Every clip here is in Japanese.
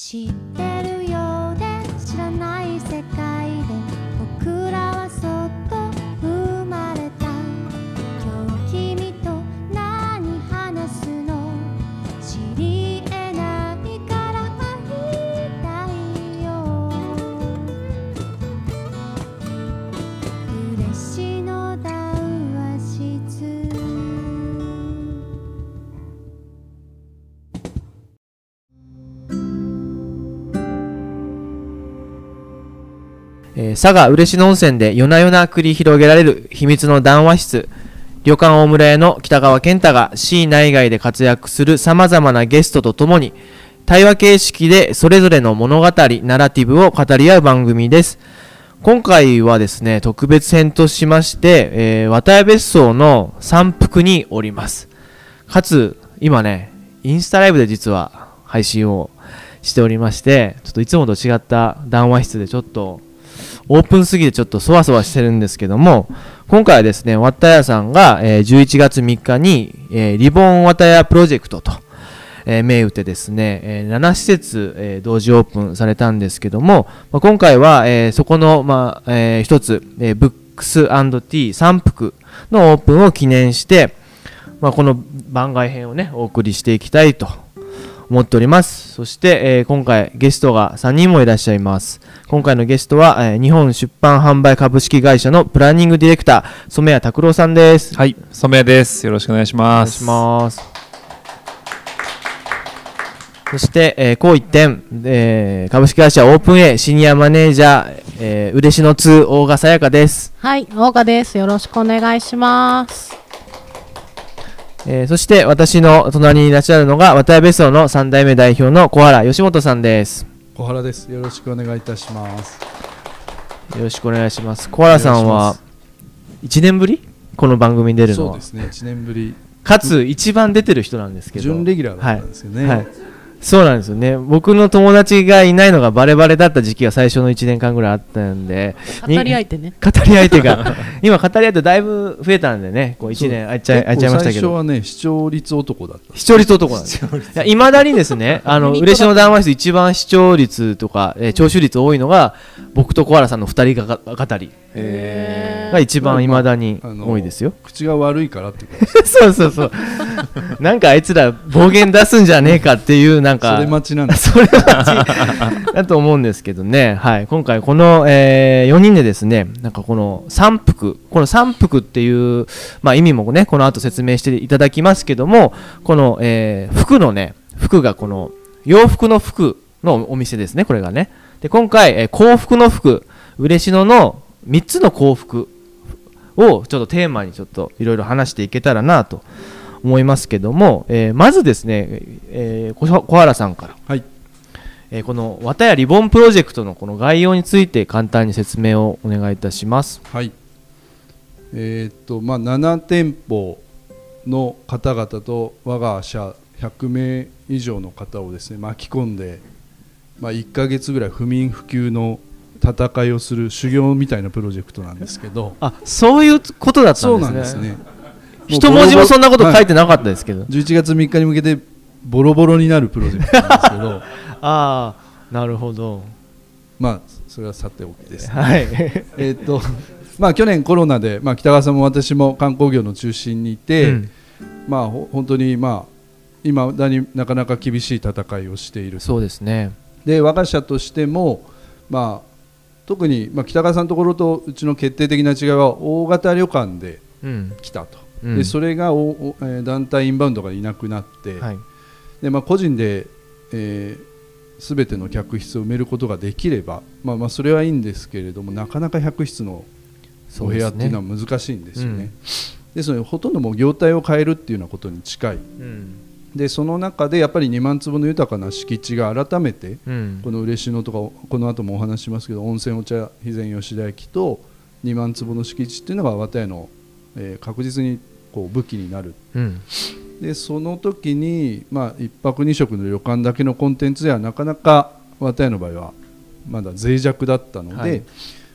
知ってる？えー佐賀嬉野温泉で夜な夜な繰り広げられる秘密の談話室。旅館大村屋の北川健太が市内外で活躍する様々なゲストとともに対話形式でそれぞれの物語ナラティブを語り合う番組です。今回はですね特別編としまして、えー、綿谷別荘の山腹におります。かつ今ねインスタライブで実は配信をしておりましてちょっといつもと違った談話室でちょっとオープンすぎてちょっとそわそわしてるんですけども、今回はですね、わったやさんが、えー11月3日に、えーリボンわたやプロジェクトと、えー銘打ってですね、えー7施設、えー同時オープンされたんですけども、まあ、今回は、えーそこの、まあえー一つ、えーブックスティー三福のオープンを記念して、まあ、この番外編をね、お送りしていきたいと思っております。そして、えー今回ゲストが3人もいらっしゃいます。今回のゲストは、えー日本出版販売株式会社のプランニングディレクター、染谷拓郎さんです。はい、染谷です。よろしくお願いしお願ます。いします。そして、えー、こう一点、えー株式会社オープン A シニアマネージャー、えー、嬉野2大賀さやかです。はい、大賀です。よろしくお願いします。えーそして私の隣にいらっしゃるのが渡辺別荘の3代目代表の小原義元さんです。小原です。よろしくお願いいたします。よろしくお願いします。小原さんはい1年ぶり？この番組に出るのはそうで。すね。1年ぶり、かつ一番出てる人なんですけど。準レギュラーだったんですよね。はい。そうなんですよね。僕の友達がいないのがバレバレだった時期が最初の1年間ぐらいあったんで、語り合いてね。語り相手が、今語り合い手だいぶ増えたんでね、こう1年空いちゃい空いちゃいましたけど。最初はね、視聴率男だった。視聴率男なんですよ。いまだにですね、あの、嬉野談話室一番視聴率とか、えー聴取率多いのが、僕と小原さんの二人が語りへが一番いまだに多いですよ。口が悪いからってこと。そうそうそう。なんかあいつら暴言出すんじゃねえかっていう、なんか。それ待ちなんです。それはだと思うんですけどね、はい、今回この、え4人でですねなんかこの三福この三福っていう、まあ、意味もねこの後説明していただきますけどもこの、えー服のね服がこの洋服の服のお店ですねこれがねで今回、えー幸福の服嬉野の3つの幸福をちょっとテーマにちょっといろいろ話していけたらなと思いますけども、えーまずですね、えー小小原さんからはい。えーこの綿やリボンプロジェクトのこの概要について簡単に説明をお願いいたします。はい。えーっと、まあ、7店舗の方々と我が社100名以上の方をですね、巻き込んで、まあ、1ヶ月ぐらい不眠不休の戦いをする修行みたいなプロジェクトなんですけど、あ、そういうことだったんですね。ですね。一文字もそんなこと書いててなかったですけど。11月3日に向けてボロボロになるプロジェクトなんですけど ああ、なるほど。まあそれはさておきです、はい。えーっとまあ去年コロナで、まあ、北川さんも私も観光業の中心にいて、うんまあほ本当にまあ今だになかなか厳しい戦いをしているそうですね。で我が社としてもまあ特に、まあ、北川さんのところとうちの決定的な違いは大型旅館でうん。来たと、うんでそれがおお、えー団体インバウンドがいなくなって、はい。でまあ、個人で、えー、全ての客室を埋めることができれば、まあ、まあそれはいいんですけれどもなかなか100室のお部屋っていうのは難しいんですよね。ですのでほとんどもう業態を変えるっていうようなことに近いうん。でその中でやっぱり2万坪の豊かな敷地が改めてうん。この嬉野とかこの後もお話ししますけど温泉お茶肥前吉田駅と2万坪の敷地っていうのが綿屋の、えー確実にこう武器になるうん。でその時に、まあ、1泊2食の旅館だけのコンテンツではなかなか綿屋の場合はまだ脆弱だったので、はい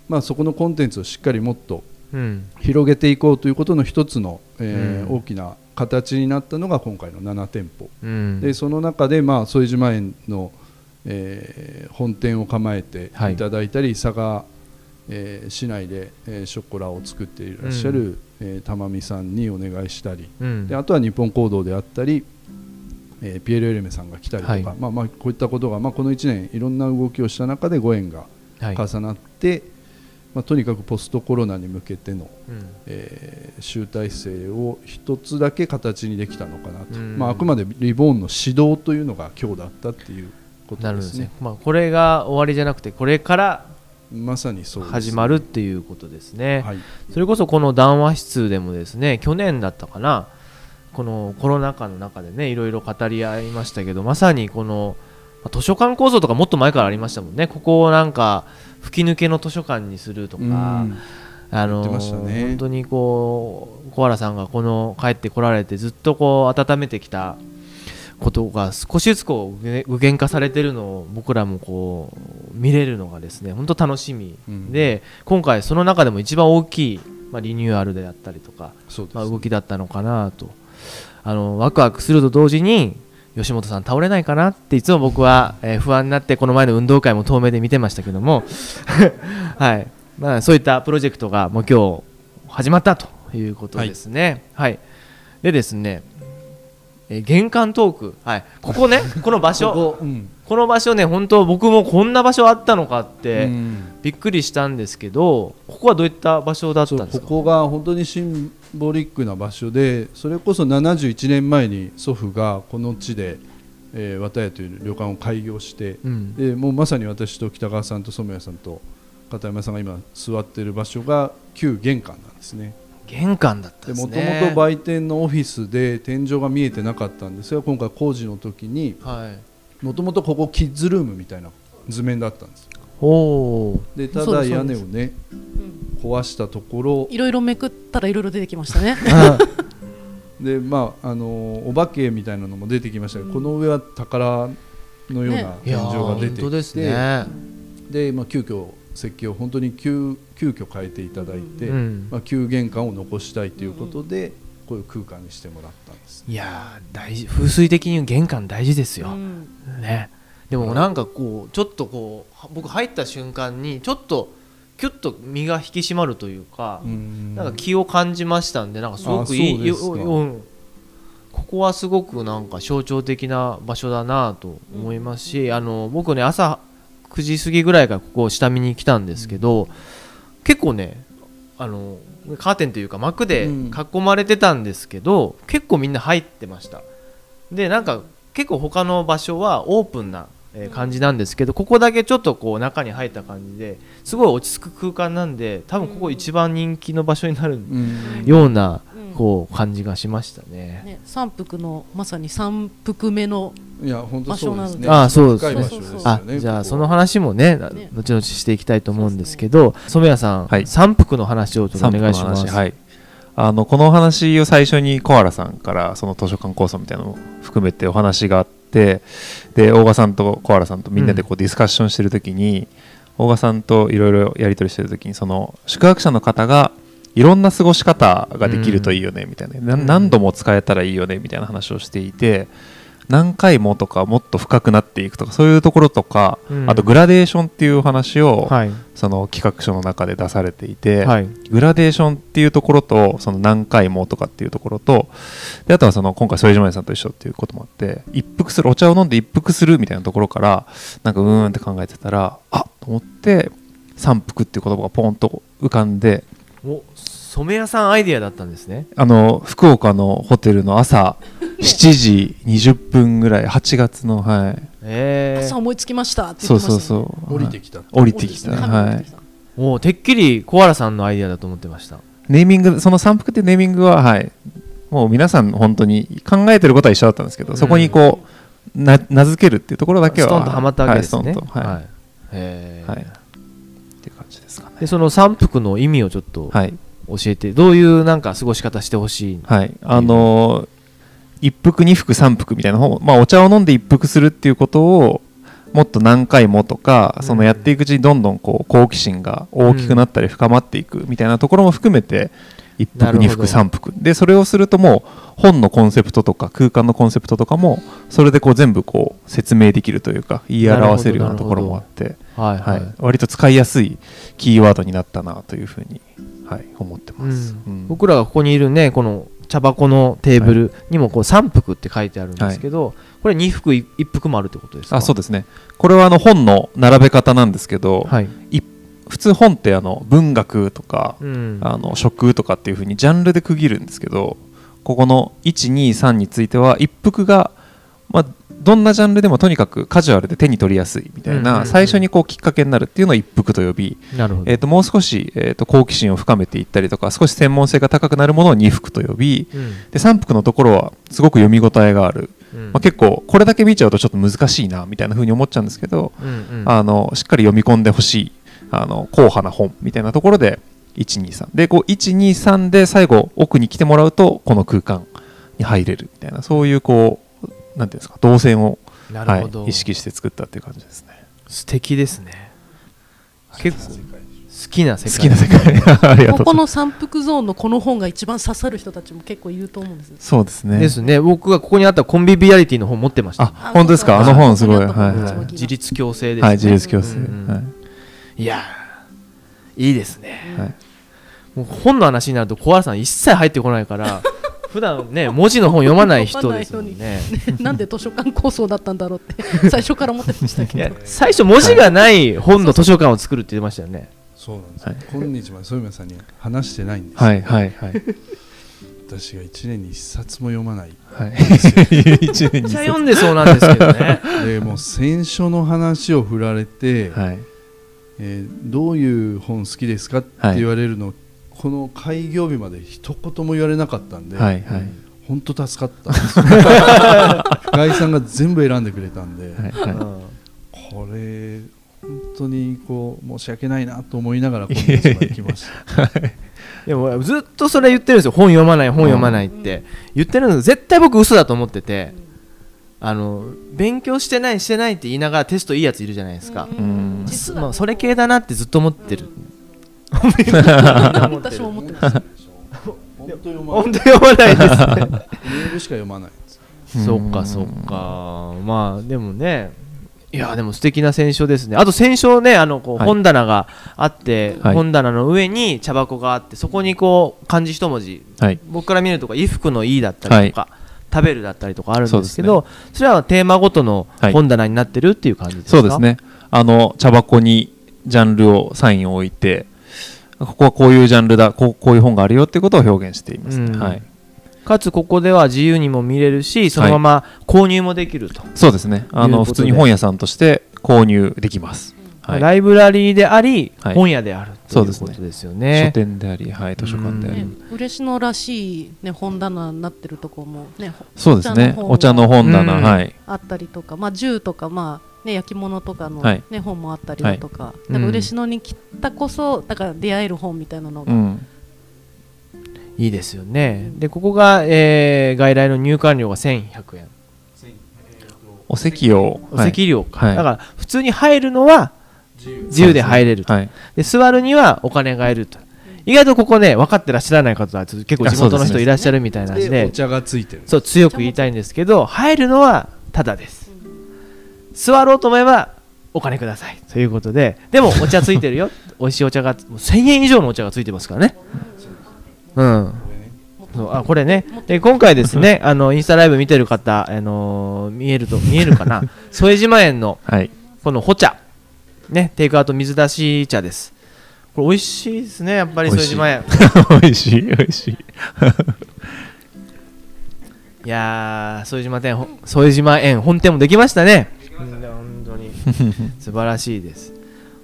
まあ、そこのコンテンツをしっかりもっとうん。広げていこうということの一つの、えーうん。大きな形になったのが今回の7店舗、うん。でその中で、まあ、副島園の、えー本店を構えてい。ただいたり、佐賀、えー市内で、えーショコラを作っていらっしゃる、えー玉美さんにお願いしたり。うん。であとは日本行動であったり、えーピエール・エルメさんが来たりとか、はい。まあ、まあこういったことが、まあ、この1年いろんな動きをした中でご縁がはい。重なって、まあ、とにかくポストコロナに向けての、うん。えー集大成を一つだけ形にできたのかなと、うん。まあ、あくまでリボーンの指導というのが今日だったっていうことですね。ね。まあ、これが終わりじゃなくてこれからまさにそう始まるっていうことですね、はい、それこそこの談話室でもですね去年だったかなこのコロナ禍の中でねいろいろ語り合いましたけどまさにこのまあ図書館構想とかもっと前からありましたもんね。ここをなんか吹き抜けの図書館にするとか、うん。あのね。本当にこう小原さんがこの帰ってこられてずっとこう温めてきたことが少しずつこう具具現化されてるのを僕らもこう見れるのがですね本当楽しみ。で、今回その中でも一番大きい、まあ、リニューアルであったりとか、そうですまあ、動きだったのかなと。あのワクワクすると同時に吉本さん倒れないかなっていつも僕は、えー不安になってこの前の運動会も遠目で見てましたけども はい。まあ、そういったプロジェクトがもう今日始まったということですね。はい、でですね、えー玄関トーク、はい、ここね、この場所、ここうん。この場所ね、本当僕もこんな場所あったのかって、うん。びっくりしたんですけど、ここはどういった場所だったんですか？ここが本当にボリックな場所でそれこそ71年前に祖父がこの地で、えー、綿屋という旅館を開業して、うん、でもうまさに私と北川さんと染谷さんと片山さんが今座っている場所が旧玄関なんですね玄関だったでもとんですね。もと売店のオフィスで天井が見えてなかったんですが今回工事の時にはい。もともとここキッズルームみたいな図面だったんですおお。でただ屋根をね壊したところいろいろめくったらいろいろ出てきましたね。でまああのお化けみたいなのも出てきましたけど、この上は宝のようなね天井が出てきて、本当ですね。でまあ、急遽設計を本当に急急遽変えていただいて、うんまあ、旧玄関を残したいということで、こういう空間にしてもらったんです。いやー大事風水的に玄関大事ですよ。うんね。でもなんかこうちょっとこう僕入った瞬間にちょっとキュッと身が引き締まるというか、うん。なんか気を感じましたんでなんかすごくいいようん。ここはすごくなんか象徴的な場所だなと思いますし、あの僕ね朝9時過ぎぐらいからここを下見に来たんですけど、結構ねあのカーテンというか幕でうん。囲まれてたんですけど、結構みんな入ってました。でなんか結構他の場所はオープンなえー感じなんですけどここだけちょっとこう中に入った感じですごい落ち着く空間なんで多分ここ一番人気の場所になるうんようなうんこう感じがしましたね。ね、三福のまさに三福目のいや本当そうですね。あそうですね。あじゃあその話もね後々していきたいと思うんですけど染谷さん、はい三福の話をちょっとお願いします。はいあのこのお話を最初に小原さんからその図書館構想みたいなのも含めてお話があってで大賀さんと小原さんとみんなでこうディスカッションしてる時に、大賀さんといろいろやり取りしてる時にその宿泊者の方がいろんな過ごし方ができるといいよねみたいな、何度も使えたらいいよねみたいな話をしていて何回もとかもっと深くなっていくとかそういうところとか、うん。あとグラデーションっていうお話を、はい。その企画書の中で出されていて、はい。グラデーションっていうところとその何回もとかっていうところとであとはその今回副島さんと一緒っていうこともあって一服するお茶を飲んで一服するみたいなところからなんかうーんって考えてたらあっと思って三服っていう言葉がポンと浮かんでお染谷さんアイディアだったんですね。あの福岡のホテルの朝 7時20分ぐらい8月のはい。えー。朝思いつきましたってそう言ってましたよね。そうそう降りてきた。降りてきた。はい。もうてっきり小原さんのアイディアだと思ってました。ネーミングその三福っていうネーミングははい。もう皆さん本当に考えてることは一緒だったんですけど、そこにこうな名付けるっていうところだけはストンとはまったわけですね。はい、ストンと。はい、はい。へー。はい。っていう感じですかね。でその三福の意味をちょっとはい教えて、どういうなんか過ごし方してほしい。はい。あのー一服二服三服みたいな方、まあ、お茶を飲んで一服するっていうことをもっと何回もとか、うん。そのやっていくうちにどんどんこう好奇心が大きくなったり深まっていくみたいなところも含めて一服二服三服。でそれをするともう本のコンセプトとか空間のコンセプトとかもそれでこう全部こう説明できるというか言い表せるようなところもあって、はいはい、はい、割と使いやすいキーワードになったなというふうに、はい、思ってます、僕らがここにいるねこの茶箱のテーブルにもこう3服って書いてあるんですけど、これ2服1服もあるってことですか？あそうですね。これはあの本の並べ方なんですけど、はい、普通本ってあの文学とか、うん、あの食とかっていうふうにジャンルで区切るんですけどここの123については一服が、まあ、どんなジャンルでもとにかくカジュアルで手に取りやすいみたいな、最初にこうきっかけになるっていうのを一服と呼び、えー、ともう少し、えー、と好奇心を深めていったりとか少し専門性が高くなるものを二服と呼びうん。で三服のところはすごく読み応えがある、うん。まあ、結構これだけ見ちゃうとちょっと難しいなみたいな風に思っちゃうんですけど、うんうん。あのしっかり読み込んでほしいあの硬派な本みたいなところで123でこう123で最後奥に来てもらうとこの空間に入れるみたいなそういうこうなんていうんですか動線を、はい、意識して作ったっていう感じですね。素敵ですね。結構好きな世界。好きな世界。ここの三福ゾーンのこの本が一番刺さる人たちも結構いると思うんですよ。そうですね。ですね。僕がここにあったコンビビアリティの本持ってました。あ本当ですか？あの本すごい、はいは一番自立共生い、ですね、はい、自立共生、うんうん。はい。いやーいいですね、はい。もう本の話になると小原さん一切入ってこないから普段ね文字の本読まない人ですもんね。なんで図書館構想だったんだろうって 最初から思ってましたけど。最初文字がない本の図書館を作るって言ってましたよね。そうなんですよ、はい。今日まで添山さんに話してないんですよ、はいはいはい。私が1年に1冊も読まない。はい。一年にめっちゃ読んでそうなんですけどね。でもう選書の話を振られて、はい。えーどういう本好きですかってはい言われるの、この開業日まで一言も言われなかったんで、はいはい。本当助かった。んですよ深井さんが全部選んでくれたんで、はいはい。これ本当にこう申し訳ないなと思いながらまで来ました。でもずっとそれ言ってるんですよ。本読まない本読まないって。言ってるんです絶対僕嘘だと思っててあの勉強してないしてないって言いながらテストいいやついるじゃないですか、うん。実はまあ、それ系だなってずっと思ってる 私も思ってました本当読まない。本当読まないです。ねメールしか読まないそっかそっか。まあでもね。いやでも素敵な選書ですね。あと選書ねあのこうはい。本棚があって、はい。本棚の上に茶箱があってそこにこう漢字一文字はい。僕から見るとか衣服の「い」だったりとか、食べるだったりとかあるんですけどそ,、れはテーマごとの本棚になってるっていう感じですか、そうですね。あの茶箱にジャンルをサインを置いてここはこういうジャンルだこうこういう本があるよっていうことを表現しています、うん。はい、かつここでは自由にも見れるしそのまま購入もできると、そうですね。あの普通に本屋さんとして購入できます、はい、ライブラリーであり、はい。本屋であるといううそですね。ことですよ書ね。店であり、はい、図書館であり、ね、嬉野らしい、ね、本棚になってるとこも、ね、そうですね。おお茶の茶の本棚、うん。はい。あったりとか、まあ、銃とか、まあね、焼き物とかの、はい。ね本もあったりだとか、いなんかうん嬉野に来たこそだから出会える本みたいなのが、うん。いいですよね。で、ここが、えー外来の入館料が1100円。お席をお席料。か。はい。だから、普通に入るのは自由。で入れると。はい。で、座るにはお金がいると。意外とここね、分かってらっしゃらない方は結構地元の人いらっしゃるみたいなんで。おで、茶がついてる。そう、強く言いたいんですけど、入るのはタダです。座ろうと思えばお金ください。ということで、でもお茶ついてるよ。美味しいお茶が、もう1000円以上のお茶がついてますからね。うん。そうあこれね。で今回ですね あのインスタライブ見てる方、あのー見えると見えるかな？副島園のはい。このほ茶。ねテイクアウト水出し茶です。これ美味しいですねやっぱり美味しい。副島園。美味しい美味しい。いやー副島店ほ副島園本店もできましたね 素晴らしいです。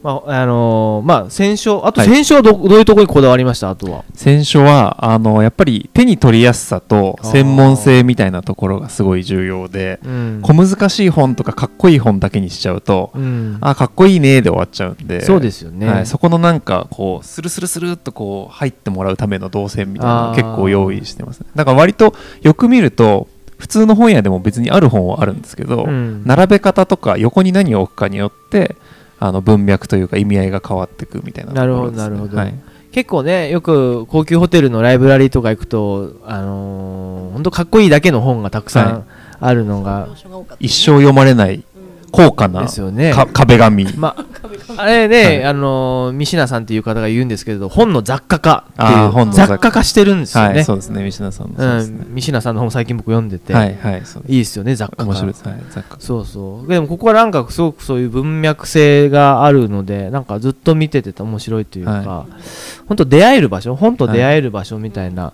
まああのーまあ選書あとはい。選書はど,、どういうところにこだわりました？あとは。選書はあのやっぱり手に取りやすさと専門性みたいなところがすごい重要でうん。小難しい本とかかっこいい本だけにしちゃうと、うん。あかっこいいねで終わっちゃうんでそうですよね。はい、そこのなんかこうスルスルスルっとこう入ってもらうための動線みたいなの結構用意してますね。だから割とよく見ると普通の本屋でも別にある本はあるんですけど、うん。並べ方とか横に何を置くかによってあの文脈というか意味合いが変わってくみたいなね。なるほどなるほど。はい、結構ねよく高級ホテルのライブラリーとか行くとあのー、ほんとかっこいいだけの本がたくさはい。んあるのが、要所が多かった。ね一生読まれない高価なですよね。か壁紙。まあれね、はい。あのー、ミシナさんっていう方が言うんですけれど本の雑貨化っていう雑貨。化してるんですよね、はいそうですね三品さんね。うん、ミシナさんの本最近僕読んでて、はいはいいいですよね雑貨化。面白いです。はい雑貨。そうそう。でもここはなんかすごくそういう文脈性があるのでなんかずっと見てて面白いというか、は本当出会える場所本と出会える場所みたいな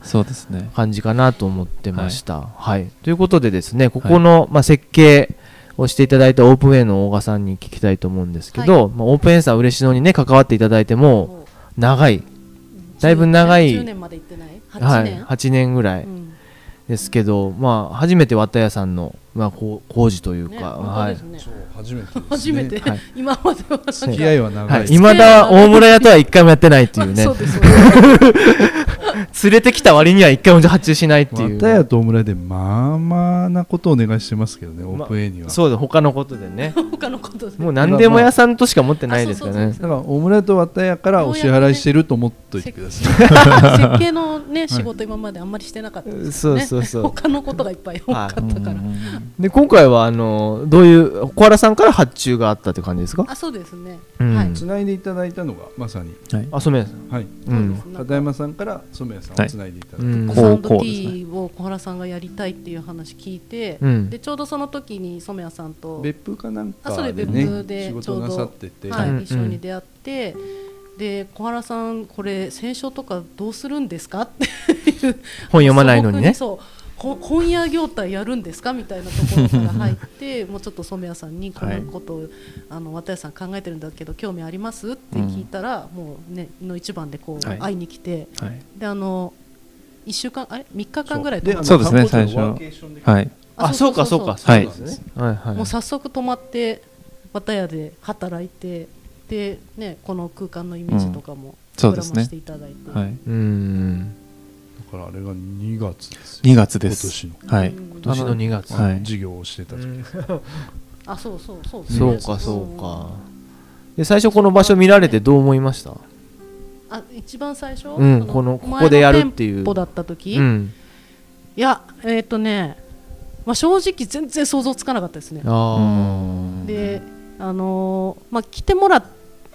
感じかなと思ってました。はい、ということでですねここの、まあ、設計をしていただいたオープン A の大賀さんに聞きたいと思うんですけど、まあ、オープン A さん嬉野にね関わっていただいても長い、だいぶ長い10年まで行ってない？8はい、年、8年ぐらいうん。ですけど、まあ、初めて綿屋さんの、まあ、工事というねか、本当はい。ね初めてです、ね、初めて、はい。今までは。付き合いは長いです、はい、未だ大村屋とは一回もやってないっていうね。連れてきた割には一回も発注しないっていう。綿屋とオムライでまあまあなことをお願いしてますけどね、オープン A には。そうで他のことでね。他のことで。もう何でも屋さんとしか持ってないですからねだからオムライと綿屋からお支払いしてると思っといてください。設計のね仕事今まであんまりしてなかったですよね。そうそうそう。他のことがいっぱい多かったから、で今回はあのどういう小原さんから発注があったって感じですか？あそうですね、うん。はい。つないでいただいたのがまさに、はいあ染谷さんはい、うん。片山さんから染谷さんをつないでいただいて、うん。サウンドこう T を小原さんがやりたいっていう話聞いて、うん。でちょうどその時に染谷さんと、別府かなんあそれかで別府でちょうど事なさってて、はいうん。一緒に出会って、で小原さんこれ選書とかどうするんですか？っていう。本読まないのにね。そうほ本屋業態やるんですかみたいなところから入って もうちょっと染谷さんにこのことを、あの綿谷さん考えてるんだけど興味あります？って聞いたら、もうねの一番でこう、はい。会いに来て。はい。であの1週間あれ？3日間ぐらいでそう。ですねあの？観光地の最初ワーケーションではい。あそうかそうかはいそうですね。はい。はいもう早速泊まって綿屋で働いてで、ね、この空間のイメージとかもそうですね。膨らましていただいて、はい。うん。だからあれが2月ですよ。2月です。今年の。はい。うん今年の2月。はい。授業をしてた時、あそうそうそうそうかそうか。で最初この場所見られてどう思いました？あ一番最初、うんあこのここでやるっていう。前の店舗だった時、いうん。やえっ、とね、まあ、正直全然想像つかなかったですね。ああであのーまあ来てもらっ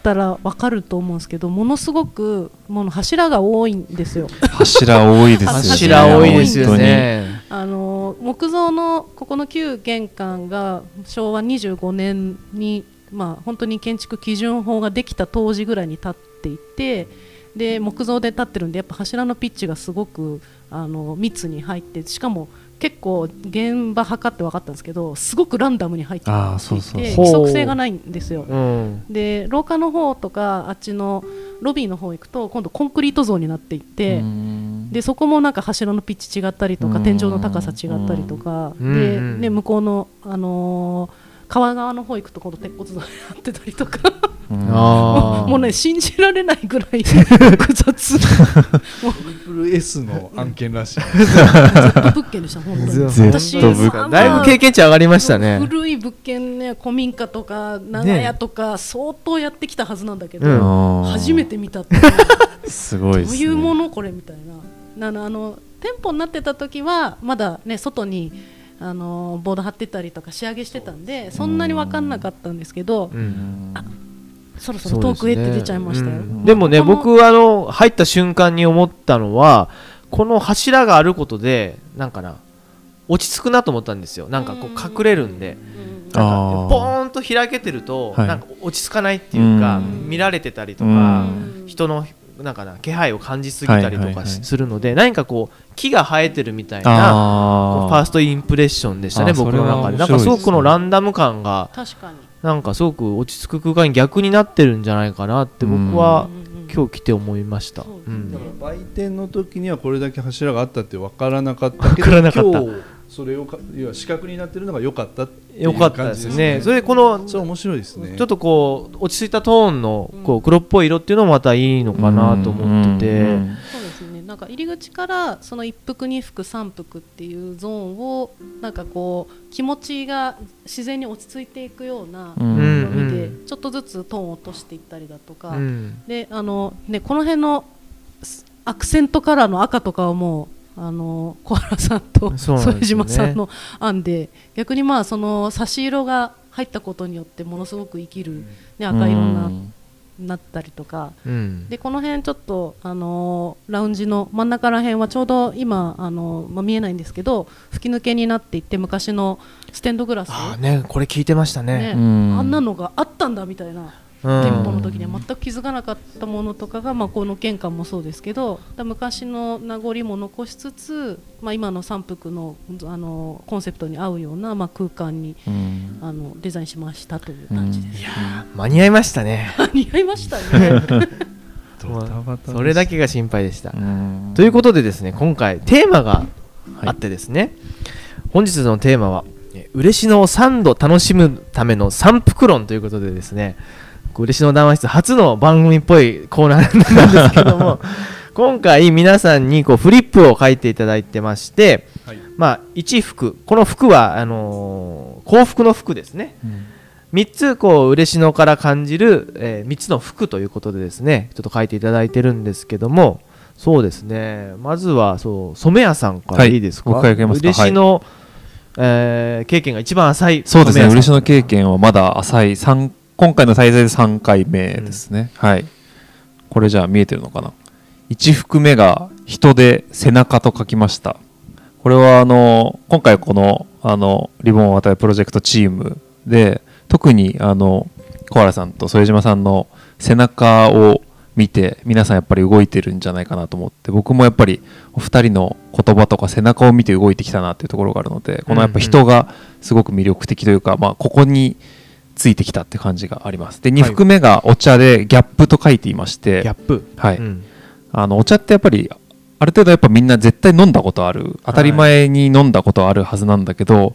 たらわかると思うんですけどものすごくもの柱が多いんですよ。柱多いですよね柱多いですよ本ねあの木造のここの旧玄関が昭和25年に、まあ、本当に建築基準法ができた当時ぐらいに建っていてで木造で建ってるんでやっぱ柱のピッチがすごくあの密に入ってしかも結構現場測って分かったんですけどすごくランダムに入っていて規則性がないんですよ。うん。で廊下の方とかあっちのロビーの方行くと今度コンクリート像になっていって。うん。でそこもなんか柱のピッチ違ったりとかうん。天井の高さ違ったりとかうん。で、うんね、向こうの、あのー川側の方行くと今度鉄骨像になってたりとか。うん。ああ もうね信じられないぐらい 複雑。トリプル S の案件らしい。Z 物件でした本当に。私だいぶ経験値上がりましたね。古い物件ね古民家とか長屋とか相当やってきたはずなんだけど、うん。あー初めて見たって すごいですね。どういうものこれみたいな。あのあの店舗になってた時はまだね外にあのボード貼ってたりとか仕上げしてたんでそんなに分かんなかったんですけどうん。そろそろ遠くへって出ちゃいましたよ、ね。うん。でもね僕あの入った瞬間に思ったのはこの柱があることでなんかな落ち着くなと思ったんですよ。なんかこう隠れるんで。うんなんかポー。ンと開けてるとはい。なんか落ち着かないっていうかうん。見られてたりとうかん。人のなんかな気配を感じすぎたりとかはいはいはいするので何かこう木が生えてるみたいなファーストインプレッションでしたね僕の中で。なんかすごくこのランダム感が確かに。なんかすごく落ち着く空間に逆になってるんじゃないかなって僕は今日来て思いました。そうん。売店の時にはこれだけ柱があったって分からなかったけど分からなかった。今日それをか要は四角になってるのが良かったっていうよかったですね。それでこのそう面白いですね。ちょっとこう落ち着いたトーンのこう黒っぽい色っていうのもまたいいのかなと思ってて、うんそうですね。なんか入り口からその一服二服三服っていうゾーンをなんかこう気持ちが自然に落ち着いていくようなうんうん。色味でちょっとずつトーンを落としていったりだとか、うん。であのねこの辺のアクセントカラーの赤とかはもうあの小原さんと 副島さんの案で逆にまあその差し色が入ったことによってものすごく生きる、ね、赤色になったりとかうん。でこの辺ちょっと、あのーラウンジの真ん中ら辺はちょうど今、あのーまあ、見えないんですけど吹き抜けになっていって昔のステンドグラス、あーねこれ聞いてましたね。ねうん。あんなのがあったんだみたいな。うん店舗の時には全く気づかなかったものとかが、まあ、この玄関もそうですけどだ昔の名残も残しつつ、まあ、今の三福のあのコンセプトに合うような、まあ、空間にうん。あのデザインしましたという感じです。間に合いましたね。似合いましたね。それだけが心配でした。うん。ということでですね今回テーマがあってですね、本日のテーマはえ嬉野を3度楽しむための三福論ということでですね嬉野談話室初の番組っぽいコーナーなんですけども 今回皆さんにこうフリップを書いていただいてまして、はい。まあ1服この服はあのー幸福の服ですね。うん。3つこう嬉野から感じる、え3つの服ということでですねちょっと書いていただいてるんですけどもそうですね。まずはそう染谷さんからはい。いいですか、僕からい嬉野、えー経験が一番浅いそうですね。嬉野経験はまだ浅い。三今回の滞在で3回目ですね、はい。これじゃあ見えてるのかな？1服目が人で背中と書きました。これはあの今回このあのリボンを渡るプロジェクトチームで特にあの小原さんと副島さんの背中を見て皆さんやっぱり動いてるんじゃないかなと思って僕もやっぱりお二人の言葉とか背中を見て動いてきたなっていうところがあるのでこのやっぱ人がすごく魅力的というか、まあ、ここについてきたって感じがあります。で2服目がお茶でギャップと書いていまして、ギャップ？はい。うん。あのお茶ってやっぱりある程度やっぱみんな絶対飲んだことある当たり前に飲んだことあるはずなんだけど、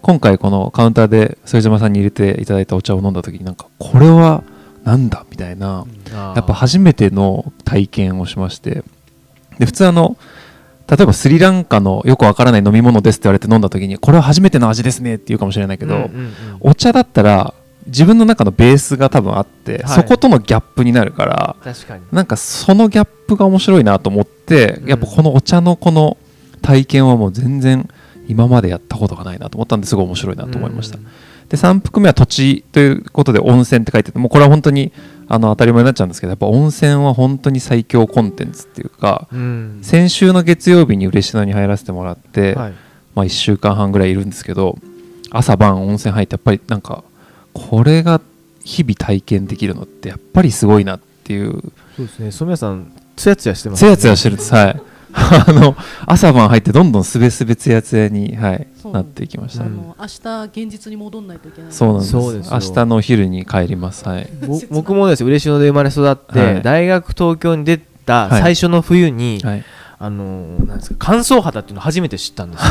今回このカウンターで副島さんに入れていただいたお茶を飲んだ時になんかこれはなんだみたいな、やっぱ初めての体験をしまして。で普通あの例えばスリランカのよくわからない飲み物ですって言われて飲んだ時にこれは初めての味ですねって言うかもしれないけど、お茶だったら自分の中のベースが多分あって、はい。そことのギャップになるから確かに。なんかそのギャップが面白いなと思って、うん。やっぱこのお茶のこの体験はもう全然今までやったことがないなと思ったんですごい面白いなと思いました、うん。で3服目は土地ということで温泉って書いててもうこれは本当にあの当たり前になっちゃうんですけどやっぱ温泉は本当に最強コンテンツっていうかうん。先週の月曜日に嬉野に入らせてもらって、はい。まあ、1週間半ぐらいいるんですけど朝晩温泉入ってやっぱりなんかこれが日々体験できるのってやっぱりすごいなっていう。そうですね。染谷さんつやつやしてますつやつやしてる。んですはい。あの朝晩入ってどんどんすべすべつやつやに、はい、なっていきました、うんあの明日現実に戻んないといけない。そうなんです。そうですよ。明日のお昼に帰ります。はい。ぼ 僕もですね嬉野で生まれ育って、はい。大学東京に出たはい最初の冬に、はい、あのーなんですか乾燥肌っていうのを初めて知ったんですよ。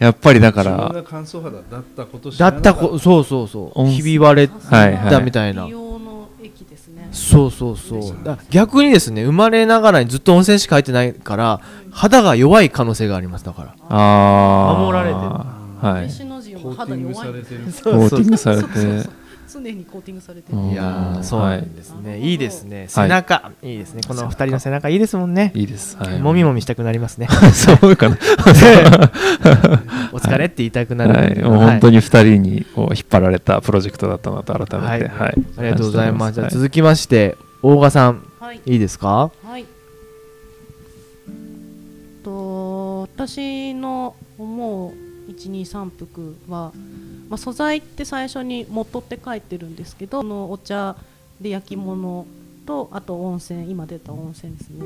へ やっぱりだか自分らが乾燥肌だったこと知だらなかった。こそうそうそう。温ひび割れーはいはいたみたい。な、美容の液ですね。そうそうそう。だ逆にですね生まれながらにずっと温泉しか入ってないから肌が弱い可能性がありますだから。あー。守られてる。はい。コーティングさ弱いれてる。コーティングされて。そうそうそう常にコーティングされてる。うんいやーそうなんですね、はい。い、いですね。背中、い、いですね。この二人の背中いいですもんね。いいです、はい、もみもみしたくなりますね。そうかな。お疲れって言いたくなる、はい、もう本当に2人にこう引っ張られたプロジェクトだったなと改めて、ははい。いありがとうございます。じゃあはい続きまして、大賀さん、はい。いいですか？はい。と私の思う123服は、まあ、素材って最初に元って書いてるんですけどこのお茶で焼き物とあと温泉今出た温泉ですね。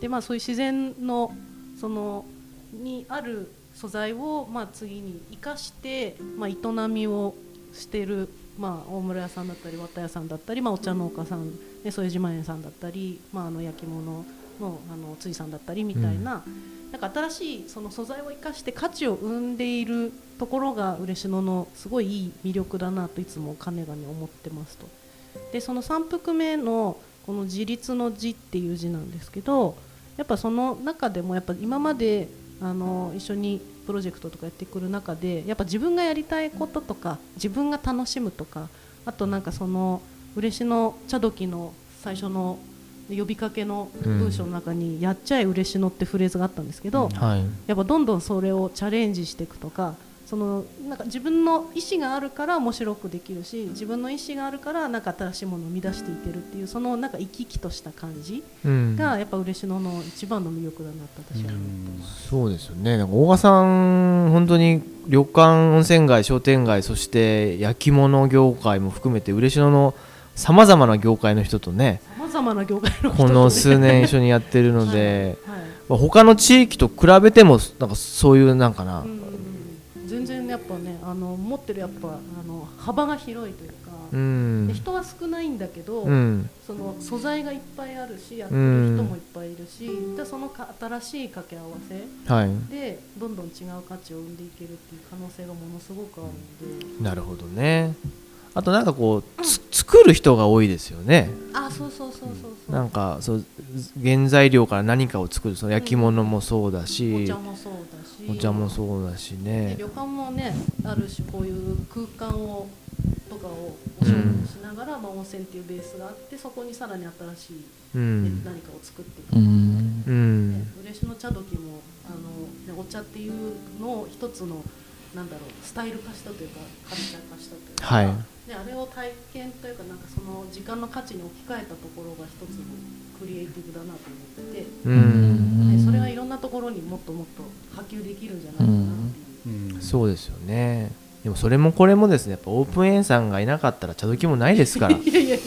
でまあそういう自然のそのにある素材をまあ次に生かして、まあ、営みをしてる、まあ、大村屋さんだったり綿屋さんだったり、まあ、お茶農家さんで副島園さんだったり、まあ、あの焼き物のあのついさんだったりみたいな,、なんか新しいその素材を生かして価値を生んでいるところが嬉野のすごいいい魅力だなといつも金がに思ってますと。でその3幅目のこの自立の字っていう字なんですけどやっぱその中でもやっぱ今まであの一緒にプロジェクトとかやってくる中でやっぱ自分がやりたいこととか自分が楽しむとかあとなんかその嬉野茶時の最初の呼びかけの文章の中に「やっちゃえ嬉野」ってフレーズがあったんですけど、はい。やっぱどんどんそれをチャレンジしていくとかそのなんか自分の意思があるから面白くできるし自分の意思があるからなんか新しいものを生み出していけるっていうそのなんか生き生きとした感じうん。がやっぱ嬉野の一番の魅力だなって私は思ってます。そうですよね。なんか大賀さん本当に旅館温泉街商店街そして焼き物業界も含めて嬉野のさまざまな業界の人とねさまざまな業界のこね。の数年一緒にやってるので、はい。はい。まあ他の地域と比べてもなんかそういうなんかな、うん。全然やっぱねあの持ってるやっぱあの幅が広いというか、うん。で人は少ないんだけど、うん。その素材がいっぱいあるしやってる人もいっぱいいるし、でそのか新しい掛け合わせはい。でどんどん違う価値を生んでいけるっていう可能性がものすごくあるので、なるほどねあとなんかこうつ作る人が多いですよね。あそうそうそうそうそう。なんかそう原材料から何かを作るその焼き物もそうだし、お茶もそうだし。お茶もそうだしでね旅館もねある種こういう空間をとかをお仕事しながら、まあ、温泉っていうベースがあってそこにさらに新しい、ねうん。何かを作っていく、うん。うん。ね嬉野茶時もあの、ね、お茶っていうのを一つのなんだろうスタイル化したというかカルチャー化したというか、はい。であれを体験というかなんかその時間の価値に置き換えたところが一つのクリエイティブだなと思ってて、うん。でそれがいろんなところにもっともっと波及できるんじゃないかな。っていう。うん。そうですよね。でもそれもこれもですねやっぱオープンエンさんがいなかったら茶時もないですから。いいやいやい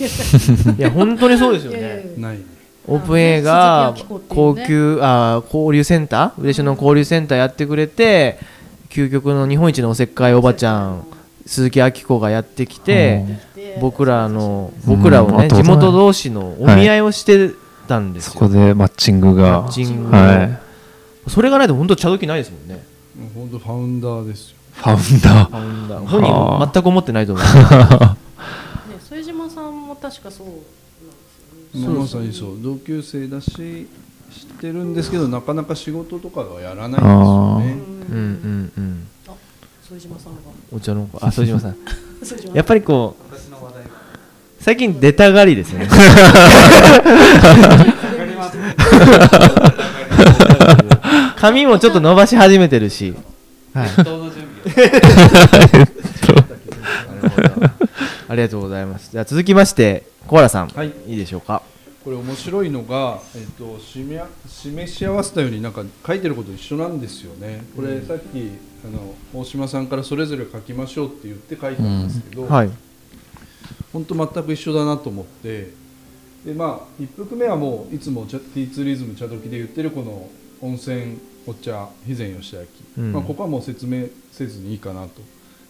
や。や本当にそうですよね。ないオープン A が高ね級あー交流センター？嬉野の交流センターやってくれて究極の日本一のおせっかいおばちゃん鈴木明子がやってきてで僕らのうん僕らをね地元同士のお見合いをしてたんですそよこでマッチングが。マッチングはい。それがないと本当茶時ないですもんね。本当ファウンダーですよ。ファウンダファウンダー。はあ本人も全く思ってないと思う。ー ね副島さんも確かそうなんですよね。まさにそう。同級生だし知ってるんですけどなかなか仕事とかはやらないんですよね副島さんが。お茶の子。あ 副島さん。やっぱりこう最近出たがりですね。髪もちょっと伸ばし始めてるし、ありがとうございます。じゃあ続きまして小原さん、はい。いいでしょうかこれ面白いのが、えっと、示し合わせたようになんか書いてること一緒なんですよね。これさっきあの大島さんからそれぞれ書きましょうって言って書いたんですけど、はい。本当全く一緒だなと思ってでまあ一服目はもういつも茶ティーツーリズム茶時で言ってるこの温泉お茶肥前吉明、うん。まあ、ここはもう説明せずにいいかなと。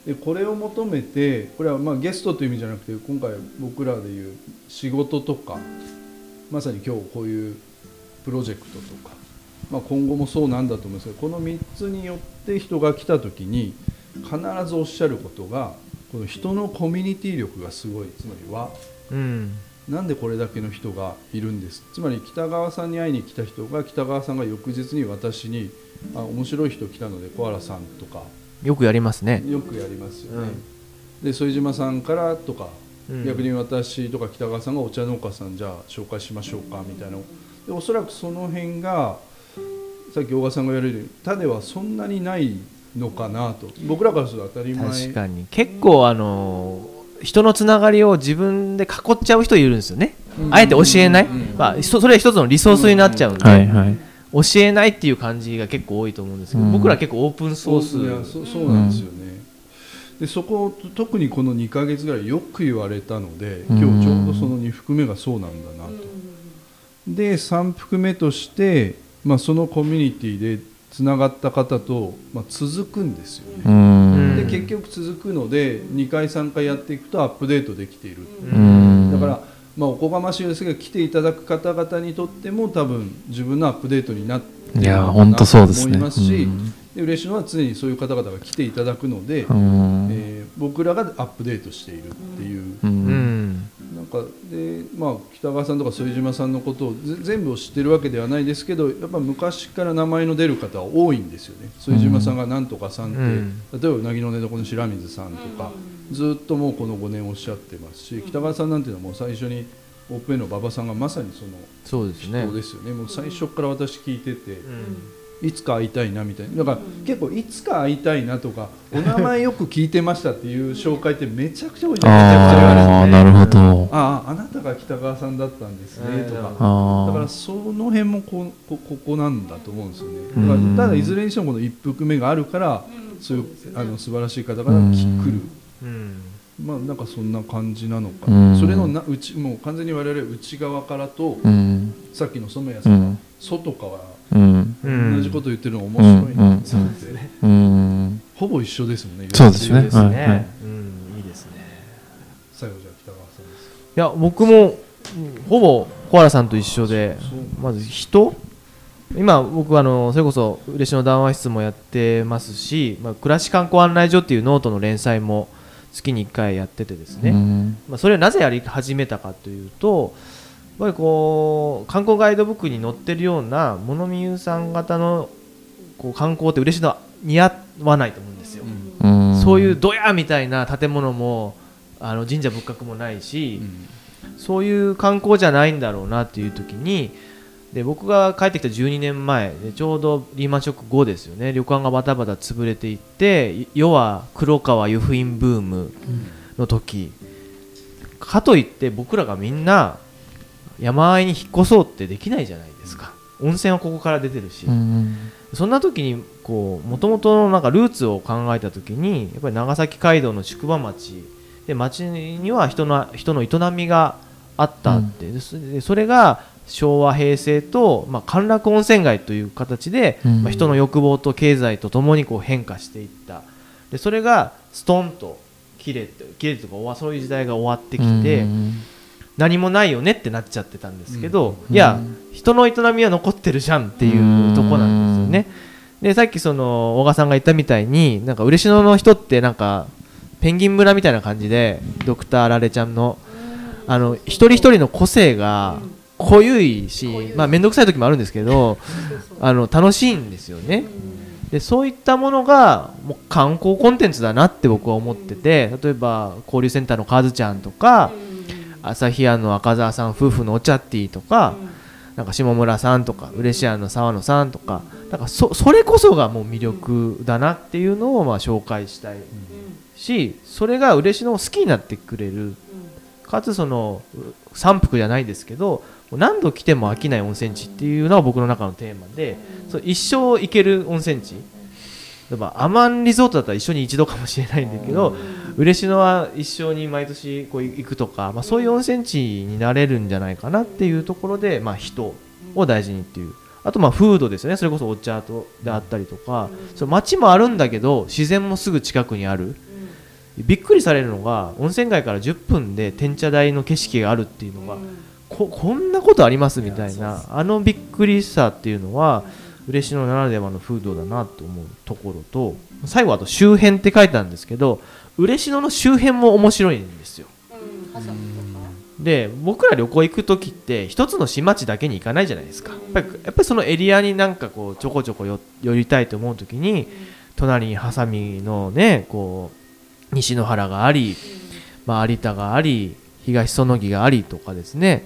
でこれを求めてこれはまあゲストという意味じゃなくて今回僕らでいう仕事とかまさに今日こういうプロジェクトとか、まあ、今後もそうなんだと思うんですけどこの3つによって人が来た時に必ずおっしゃることがこの人のコミュニティ力がすごい。つまりはうん。なんでこれだけの人がいるんです。つまり北川さんに会いに来た人が北川さんが翌日に私に「あ面白い人来たので小原さん」とか。よくやりますね。よくやりますよね、で副島さんからとか、うん逆に私とか北川さんがお茶農家さんじゃあ紹介しましょうかみたいな。でおそらくその辺がさっき大川さんが言われるように他ではそんなにないのかなと。僕らからすると当たり前。確かに。結構あのー人のつながりを自分で囲っちゃう人いるんですよね、うん。あえて教えない、うん。まあ、そそれは一つのリソースになっちゃうんで、はいはい。教えないっていう感じが結構多いと思うんですけど、うん。僕ら結構オープンソース。そそうなんですよね、でそこ特にこの2ヶ月ぐらいよく言われたので今日ちょうどその2服目がそうなんだなと、で3服目として、まあ、そのコミュニティでつながった方と、まあ、続くんですよね、うん。で結局続くので2回3回やっていくとアップデートできている、うん。だから、まあ、おこがましいですが来ていただく方々にとっても多分自分のアップデートになっていると思そうですねいますし、うんで嬉しいのは常にそういう方々が来ていただくので、うん。えー僕らがアップデートしているっていう、ううん。ん。なんかで、まあ、北川さんとか副島さんのことをぜ全部を知ってるわけではないですけどやっぱ昔から名前の出る方は多いんですよね。副島さんがなんとかさんって、うん。例えばうなぎの寝床の白水さんとか、ずっともうこの5年おっしゃってますし北川さんなんていうのはもう最初にオープンの馬場さんがまさにそのそうですね。人ですよね。もう最初から私聞いてて、うんいつか会いたいなみたいな。だから結構いつか会いたいなとかお名前よく聞いてましたっていう紹介ってめちゃくちゃ多いじゃないですか。ああなるほど。あああなたが北川さんだったんですね。とか。あだからその辺もここここなんだと思うんですよね。うん。だからただいずれにしてもこの一服目があるからそういうあの素晴らしい方が来る。うん。まあなんかそんな感じなのかうん。なそれのなうちもう完全に我々内側からとうん。さっきの染谷さうん。んが外からうん。うん。同じこと言ってるのが面白いなと思って、うん。うん。ほぼ一緒ですもんねそうですね。すね、はい。はい。うんいいですね。最後じゃあ北川さんです。いや僕もうんほぼ小原さんと一緒でまず人？今僕はあのそれこそ嬉野談話室もやってますし、まあ、暮らし観光案内所っていうノートの連載も月に1回やっててですね、うん。まあ、それをなぜやり始めたかというとぱりこう観光ガイドブックに載ってるような物見優さん型のこう観光って嬉野は似合わないと思うんですよ、うん。そういうドヤみたいな建物もあの神社仏閣もないし、そういう観光じゃないんだろうなっていう時にで僕が帰ってきた12年前でちょうどリーマンショック後ですよね。旅館がバタバタ潰れていってい要は黒川湯布院ブームの時、かといって僕らがみんな山あいに引っ越そうってできないじゃないですか。温泉はここから出てるし、うんそんな時にこう元々のなんかルーツを考えた時にやっぱり長崎街道の宿場町で町には人の人の営みがあったって、でそでそれが昭和平成と、まあ、歓楽温泉街という形で、うん。まあ、人の欲望と経済とともにこう変化していった。でそれがストンと切れて切れてとかそういう時代が終わってきて、うん何もないよねってなっちゃってたんですけど、うん。いや、うん。人の営みは残ってるじゃんっていうとこなんですよね。でさっきその小川さんが言ったみたいになんか嬉野の人ってなんかペンギン村みたいな感じでドクターラレちゃんのあの一人一人の個性が濃ゆいし、まあ面倒くさい時もあるんですけどあの楽しいんですよね。でそういったものがもう観光コンテンツだなって僕は思ってて例えば交流センターのカズちゃんとか、旭屋の赤澤さん夫婦のお茶ティーとか、なんか下村さんとか嬉し屋の沢野さんとかなんかそそれこそがもう魅力だなっていうのをまあ紹介したいしそれが嬉野を好きになってくれる。かつそのう三福じゃないですけど何度来ても飽きない温泉地っていうのは僕の中のテーマでそう一生行ける温泉地。例えばアマンリゾートだったら一緒に一度かもしれないんだけど嬉野は一生に毎年こう行くとか、まあ、そういう温泉地になれるんじゃないかなっていうところで、まあ、人を大事にっていう。あとまあフードですよね。それこそお茶とであったりとか、そう街もあるんだけど自然もすぐ近くにある、びっくりされるのが温泉街から10分で天茶台の景色があるっていうのが、ここんなことありますみたいなあのびっくりさっていうのは嬉野ならではの風土だなと思うところと最後あと周辺って書いてあるんですけど嬉野の周辺も面白いんですよ。で僕ら旅行行く時って一つの市町だけに行かないじゃないですか。やっぱりやっぱりそのエリアになんかこうちょこちょこよ寄りたいと思う時に隣にハサミのねこう西野原があり、まあ、有田があり東園木がありとかですね。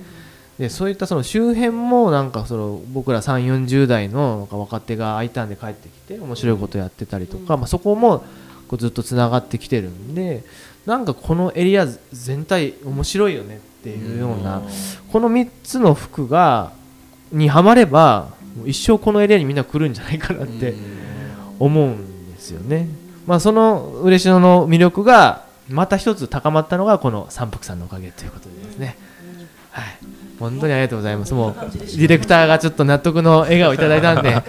でそういったその周辺もなんかその僕ら3 4 0代の若手が I ターンで帰ってきて面白いことやってたりとか、まあ、そこもこうずっとつながってきてるんでなんかこのエリア全体面白いよねっていうようなこの3つの服がにはまれば一生このエリアにみんな来るんじゃないかなって思うんですよね。まあ、その嬉野の魅力がまた一つ高まったのがこの三福さんのおかげということでですね。はい、本当にありがとうございます。もうディレクターがちょっと納得の笑顔をいただいたんで、はい、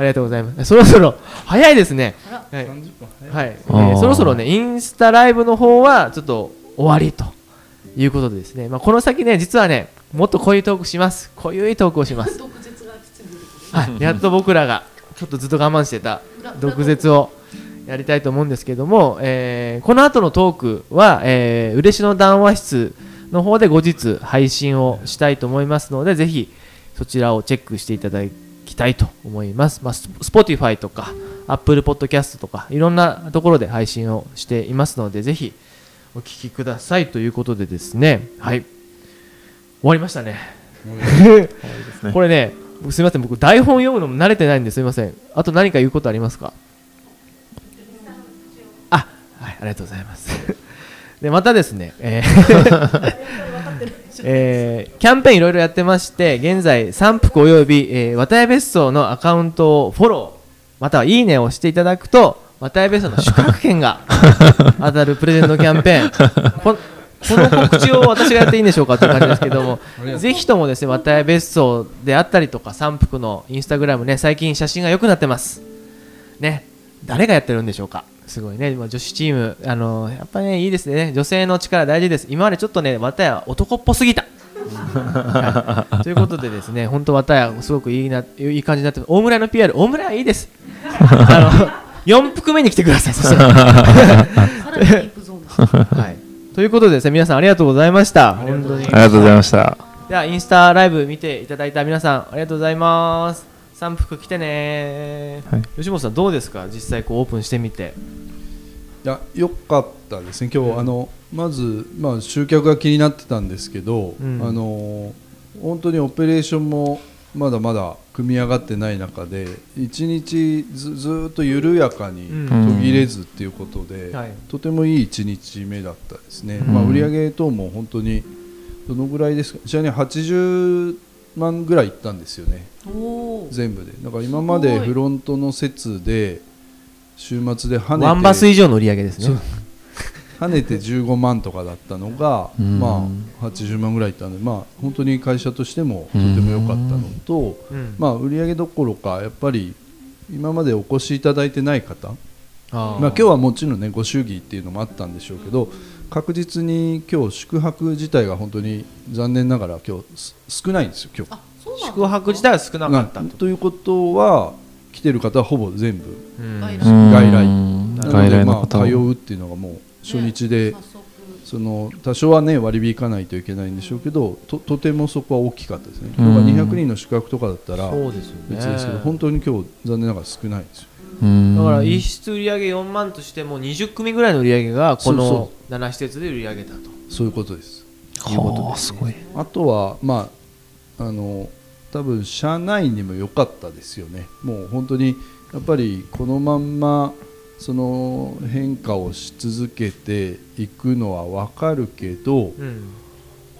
ありがとうございます。そろそろ早いですね。はい、30分早い。はい、そろそろねインスタライブの方はちょっと終わりということでですね、まあ、この先ね実はねもっとこういうトークします。こういうトークをします。はい、やっと僕らがちょっとずっと我慢してた毒舌をやりたいと思うんですけども、えーこの後のトークは、えー、嬉野談話室の方で後日配信をしたいと思いますのでぜひそちらをチェックしていただきたいと思います、まあ、ス Spotify とか Apple Podcast とかいろんなところで配信をしていますのでぜひお聞きくださいということでですね。はい。わりましたね。ね。これねすみません。僕台本読むのも慣れてないんですみません。あと何か言うことありますか？あはいありがとうございます。でまたですね、えー えーキャンペーンいろいろやってまして現在三福および、えー、綿谷別荘のアカウントをフォローまたはいいねをしていただくと綿谷別荘の宿泊券が 当たるプレゼントキャンペーン。ここの告知を私がやっていいんでしょうかという感じですけども ぜひともですね綿谷別荘であったりとか三福のインスタグラムね最近写真が良くなってます。ね誰がやってるんでしょうかすごいね。今女子チームあのやっぱりねいいですね。女性の力大事です。今までちょっとね綿谷は男っぽすぎた。はい、ということでですね本当綿谷すごくいいないい感じになって大村屋の PR 大村屋いいです。あの4服目に来てください。そしたらさらにディープゾーンです。はい、ということでですね皆さんありがとうございました。本当にありがとうございました。ではインスタライブ見ていただいた皆さんありがとうございます三服来てね、はい。吉本さんどうですか？実際こうオープンしてみて。いや良かったですね、今日、あのまず、まあ、集客が気になってたんですけど、うん。あの本当にオペレーションもまだまだ組み上がってない中で、一日ずっと緩やかにうん。途切れずっていうことで、はい。とてもいい1日目だったですね、うん。まあ、売上等も本当にどのぐらいですか、ちなみに80万ぐらいいったんですよね。全部で。だから今までフロントの説で週末で跳ねてワンバス以上の売り上げですね。跳ねて15万とかだったのが、うん。まあ、80万ぐらいいったので、まあ、本当に会社としてもとても良かったのと、うん。まあ、売上どころかやっぱり今までお越しいただいてない方。まあ、今日はもちろんねご祝儀っていうのもあったんでしょうけど確実に今日宿泊自体が本当に残念ながら今日す少ないんですよ今日。宿泊自体は少なかったなと、ということは来てる方はほぼ全部。うん。外来。外来のでまあ来の方通うっていうのがもう初日で、その多少はね割り引かないといけないんでしょうけどととてもそこは大きかったですね。うん。今日は200人の宿泊とかだったらそうですよね。別ですけど本当に今日残念ながら少ないんですよ。うん。だから一室売上4万としても20組ぐらいの売り上げがこのそ7施設で売り上げたと。そういうことです。いうことはあですねすごい。あとはまああの多分社内にも良かったですよね。もう本当にやっぱりこのまんまその変化をし続けていくのは分かるけど、うん。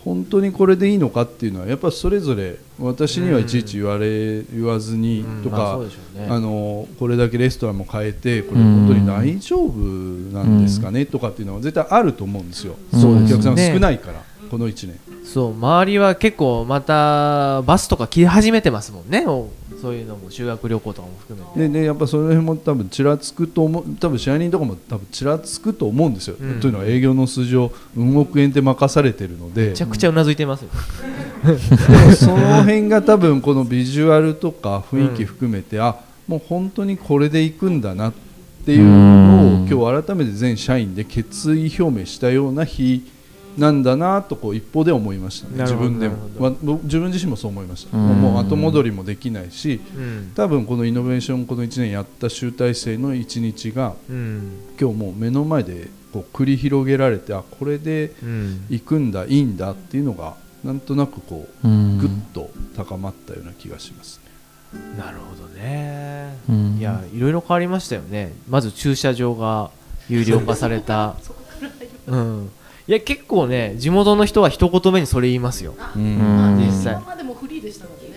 本当にこれでいいのかっていうのはやっぱそれぞれ私にはいちいち言われ、言わずにとかうんまあね。あのこれだけレストランも変えてこれ本当に大丈夫なんですかね、とかっていうのは絶対あると思うんですよ、お客さんが少ないから、この1年。そう周りは結構またバスとか切り始めてますもんね。おそういうのも修学旅行とかも含めて。ででやっぱその辺も多分ちらつくと思う多分支配人とかも多分ちらつくと思うんですよ、うん。というのは営業の数字を運億円で任されてるので。めちゃくちゃうなずいてますその辺が多分このビジュアルとか雰囲気含めて、あもう本当にこれでいくんだなっていうのをうん。今日改めて全社員で決意表明したような日なんだなとこう一方で思いましたね。自分でも。自分自身もそう思いました。うん。もう後戻りもできないしうん。多分このイノベーションこの1年やった集大成の1日がうん。今日もう目の前でこう繰り広げられてあこれでうん。行くんだいいんだっていうのがなんとなくこううん。ぐっと高まったような気がします。なるほどね、うん。いやいろいろ変わりましたよね。まず駐車場が有料化された。うんいや結構ね地元の人は一言目にそれ言いますよ。うん。実際。今までもフリーでしたからね。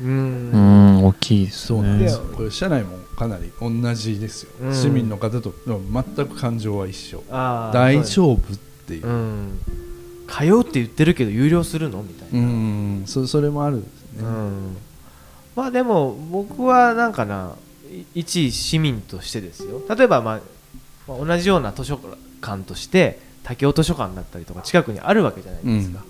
ううんん大きいですそうなんでね。すよこれ社内もかなり同じですよ、うん。市民の方と全く感情は一緒。大丈夫っていう。う、ん。通うって言ってるけど有料するの？みたいな。うん、そそれもあるんですね、うん。まあでも僕はなんかない一市民としてですよ。例えば、まあ、まあ同じような図書館として武雄図書館だったりとか近くにあるわけじゃないですか、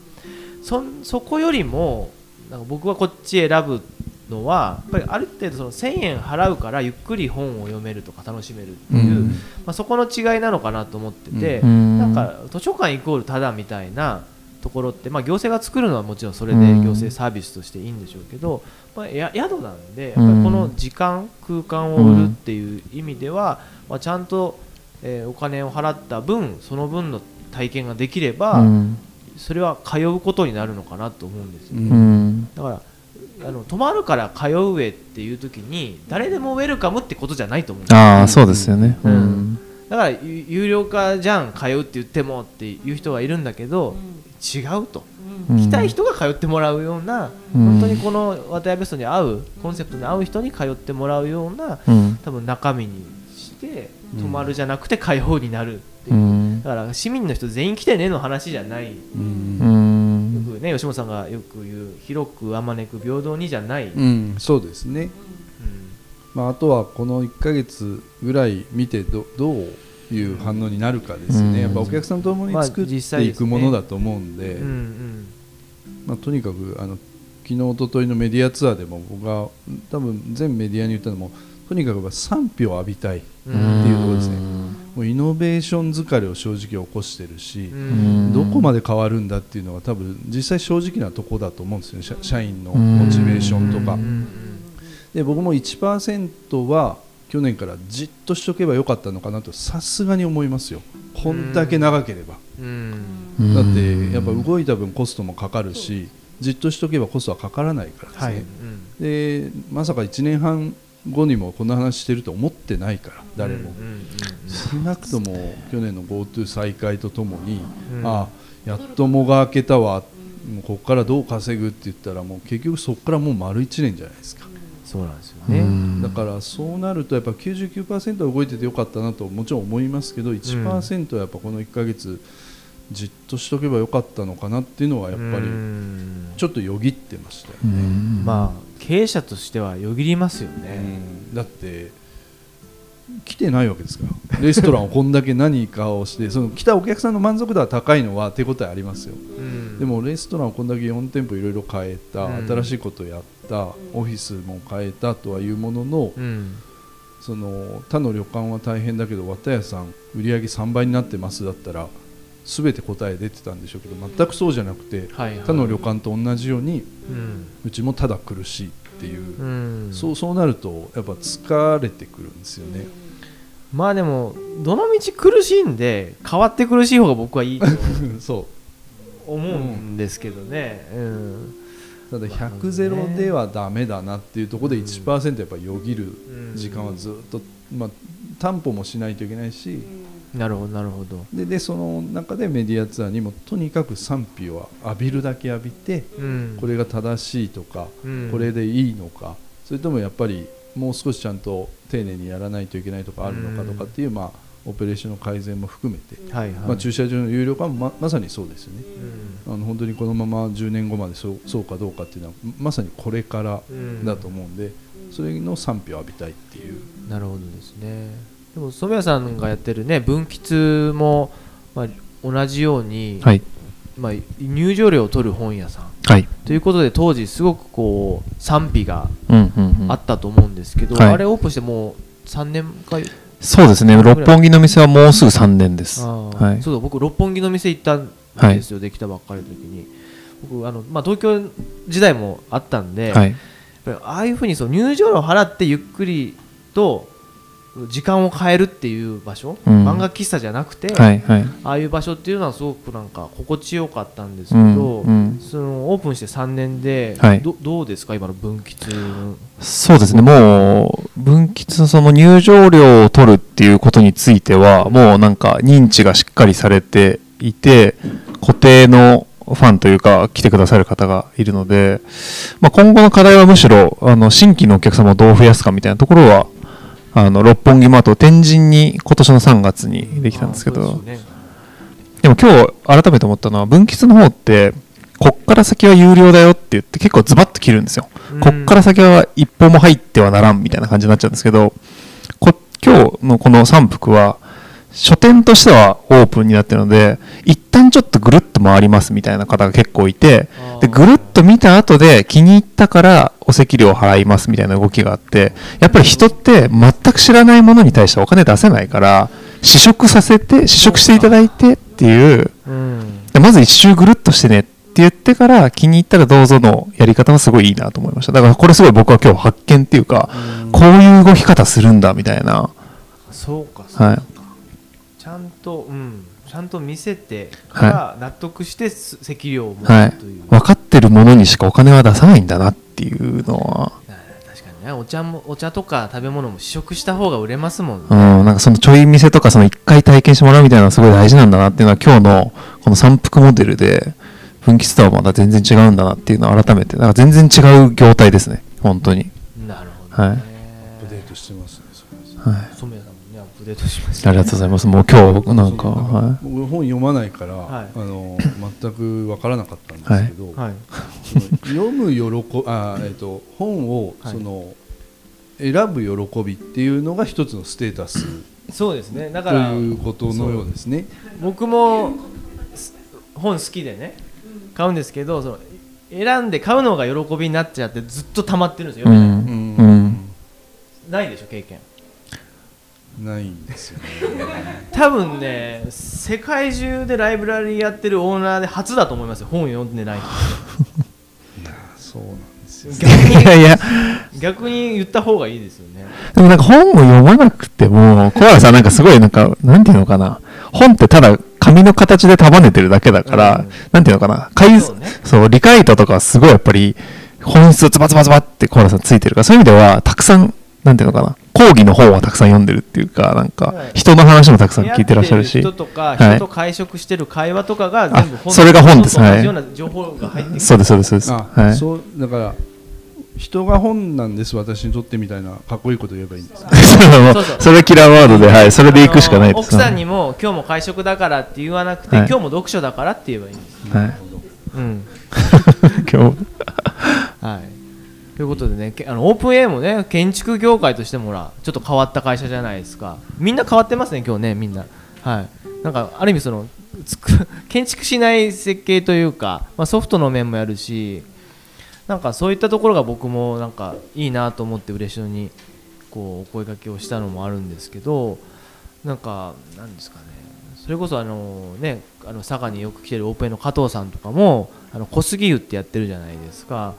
そんそこよりもなんか僕はこっち選ぶのはやっぱりある程度その1000円払うからゆっくり本を読めるとか楽しめるっていう、うん。まあ、そこの違いなのかなと思ってて、うん。なんか図書館イコールただみたいなところって、まあ、行政が作るのはもちろんそれでうん。行政サービスとしていいんでしょうけど、まあ、や宿なんでやっぱりこの時間、空間を売るっていう意味では、まあ、ちゃんと、えーお金を払った分その分の体験ができれば、うん。それは通うことになるのかなと思うんですよ、ううん。んだからあの泊まるから通うへっていう時に誰でもウェルカムってことじゃないと思うんですよ。ああそうですよね。ううん。んだから有有料化じゃん通うって言ってもっていう人はいるんだけど、違うと、うん。来たい人が通ってもらうような、うん。本当にこの渡辺ベストに合うコンセプトに合う人に通ってもらうようなうん。多分中身にしてうん。泊まるじゃなくて通うになるっていう、うん。だから市民の人全員来てねの話じゃない、ようん。うんくね吉本さんがよく言う広くあまねく平等にじゃない、うん。そうですね、まあ、あとはこの1ヶ月ぐらい見てどどういう反応になるかですね、うん。やっぱお客さんと共に作っていくものだと思うんで、まあ、とにかくあの昨日一昨日のメディアツアーでも僕が多分全メディアに言ったのもとにかく賛否を浴びたいってうんいうところですね。もうイノベーション疲れを正直起こしてるし、うん。どこまで変わるんだっていうのが多分実際正直なとこだと思うんですよね社社員のモチベーションとか。で僕も1%は去年からじっとしとけばよかったのかなとさすがに思いますよ。こんだけ長ければ。だってやっぱ動いた分コストもかかるしじっとしとけばコストはかからないからですね、はい、うん。でまさか1年半後にもこんな話してると思ってないから誰も、少なくとも去年の GoTo 再開とともに、うん。ああやっと藻が明けたわもうここからどう稼ぐって言ったらもう結局そこからもう丸1年じゃないですか、そうなんですようね、ん。だからそうなるとやっぱ99%は動いててよかったなともちろん思いますけど1%はやっぱこの1ヶ月じっとしとけばよかったのかなっていうのはやっぱりうん。ちょっとよぎってましたようね、ん。まあ経営者としてはよぎりますようね、ん。だって来てないわけですから。レストランをこんだけ何かをしてその来たお客さんの満足度は高いのは手応えありますよ。うん。でもレストランをこんだけ4店舗いろいろ変えた、うん。新しいことをやったオフィスも変えたとはいうものの、うん。その他の旅館は大変だけど綿屋さん売り上げ3倍になってますだったら全て答え出てたんでしょうけど全くそうじゃなくてはいはい。他の旅館と同じようにうちもただ苦しいっていう、うん。そうそうなるとやっぱ疲れてくるんですよね。まあでもどの道苦しいんで変わって苦しい方が僕はいいと そ思うんですけどね、うん。うただ100ゼロではダメだなっていうところで1%やっぱよぎるうん。時間はずっと、まあ、担保もしないといけないしなるほどなるほど、ででその中でメディアツアーにもとにかく賛否を浴びるだけ浴びてうん、これが正しいとか、うん。これでいいのかそれともやっぱりもう少しちゃんと丁寧にやらないといけないとかあるのかとかっていう、まあ、オペレーションの改善も含めて、はいはい、まあ、駐車場の有料化もままさにそうですよね。うん。あの本当にこのまま10年後までそうそうかどうかっていうのはまさにこれからうんだと思うんで、それの賛否を浴びたいっていう、なるほどですねでも染谷さんがやってるね分吉も、まあ、同じように、はい。まあ、入場料を取る本屋さん。はい。ということで当時すごくこう賛否がうんうんうん。あったと思うんですけど、はい。あれオープンしてもう3年かそうですね。六本木の店はもうすぐ3年です。はい。そうだ僕六本木の店行ったんですよ、できたばっかりの時に。僕あの、まあ、東京時代もあったんで、ああいうふうにそう入場料を払ってゆっくりと時間を変えるっていう場所、うん。漫画喫茶じゃなくて、はいはい。ああいう場所っていうのはすごくなんか心地よかったんですけど、うんうん。そのオープンして3年で、はい。どどうですか？今の分吉の？そうですね。もう分吉のその入場料を取るっていうことについてはもうなんか認知がしっかりされていて固定のファンというか来てくださる方がいるので、まあ、今後の課題はむしろあの新規のお客様をどう増やすかみたいなところはあの六本木もあと天神に今年の3月にできたんですけあど。ねでも今日改めて思ったのは分吉の方ってこっから先は有料だよって言って結構ズバッと切るんですよ、うん。こっから先は一歩も入ってはならんみたいな感じになっちゃうんですけどこ今日のこの3幅は書店としてはオープンになってるので一旦ちょっとぐるっと回りますみたいな方が結構いてでぐるっと見た後で気に入ったからお席料払いますみたいな動きがあってやっぱり人って全く知らないものに対してお金出せないから試食させて試食していただいてっていう。うん。でまず一周ぐるっとしてねって言ってから気に入ったらどうぞのやり方はすごいいいなと思いました。だからこれすごい僕は今日発見っていうかこういう動き方するんだみたいな。そうかそうか、はい。ちゃんと、うん、ちちゃんと見せてから納得してす席料をもはいらうという、分かってるものにしかお金は出さないんだなっていうのは。確かにね。お茶もお茶とか食べ物も試食した方が売れますもんね、うん、なんかそのちょい店とかその一回体験してもらうみたいなのがすごい大事なんだなっていうのは今日のこの三福モデルで分岐ストアはまた全然違うんだなっていうのを改めてなんか全然違う業態ですね。本当に。なるほどね、はい。アップデートしてますねはいプデートしましたありがとうございます。もう今日なんかは僕本読まないから、はい。あの全くわからなかったんですけど、はい。読む喜あ、えっと本をはい。その、選ぶ喜びっていうのが一つのステータスそうですね。だとからいうことのようですね。僕もす本好きでね買うんですけどその選んで買うのが喜びになっちゃってずっと溜まってるんですよ、う読めないん。うん。ないでしょ経験ないんですよね。多分ね世界中でライブラリーやってるオーナーで初だと思いますよ。本読んでない人。そうなんですよ。逆にいやいや。逆に言った方がいいですよね。でもなんか本を読まなくても小原さんなんかすごいなんかなんていうのかな。本ってただ紙の形で束ねてるだけだから、うん。なんていうのかな。解そうね。そう理解度とかはすごいやっぱり本質ズバズバズバって小原さんついてるからそういう意味ではたくさんなんていうのかな。講義の本はたくさん読んでるっていうかなんかはい。人の話もたくさん聞いてらっしゃるし、人とかはい。人と会食してる会話とかが全部あそれが本です。同はい。じような情報が入ってくる。そうですそうですそうです。あ、はい。そうだから人が本なんです私にとってみたいなかっこいいこと言えばいいんですか？そうそう。そうそれキラーワードで、はい、それで行くしかないです。奥さんにも今日も会食だからって言わなくて、はい。今日も読書だからって言えばいいんです、はい。うん。今日はい、ということでねあのオープン A もね建築業界としてもらちょっと変わった会社じゃないですか。みんな変わってますね今日ねみんな。はい。なんかある意味その 建築しない設計というか、まあ、ソフトの面もやるしなんかそういったところが僕もなんかいいなと思って嬉野にこうお声掛けをしたのもあるんですけどなんかなんですかね。それこそあのねあの佐賀によく来てるオープン A の加藤さんとかもあの小杉湯ってやってるじゃないですか。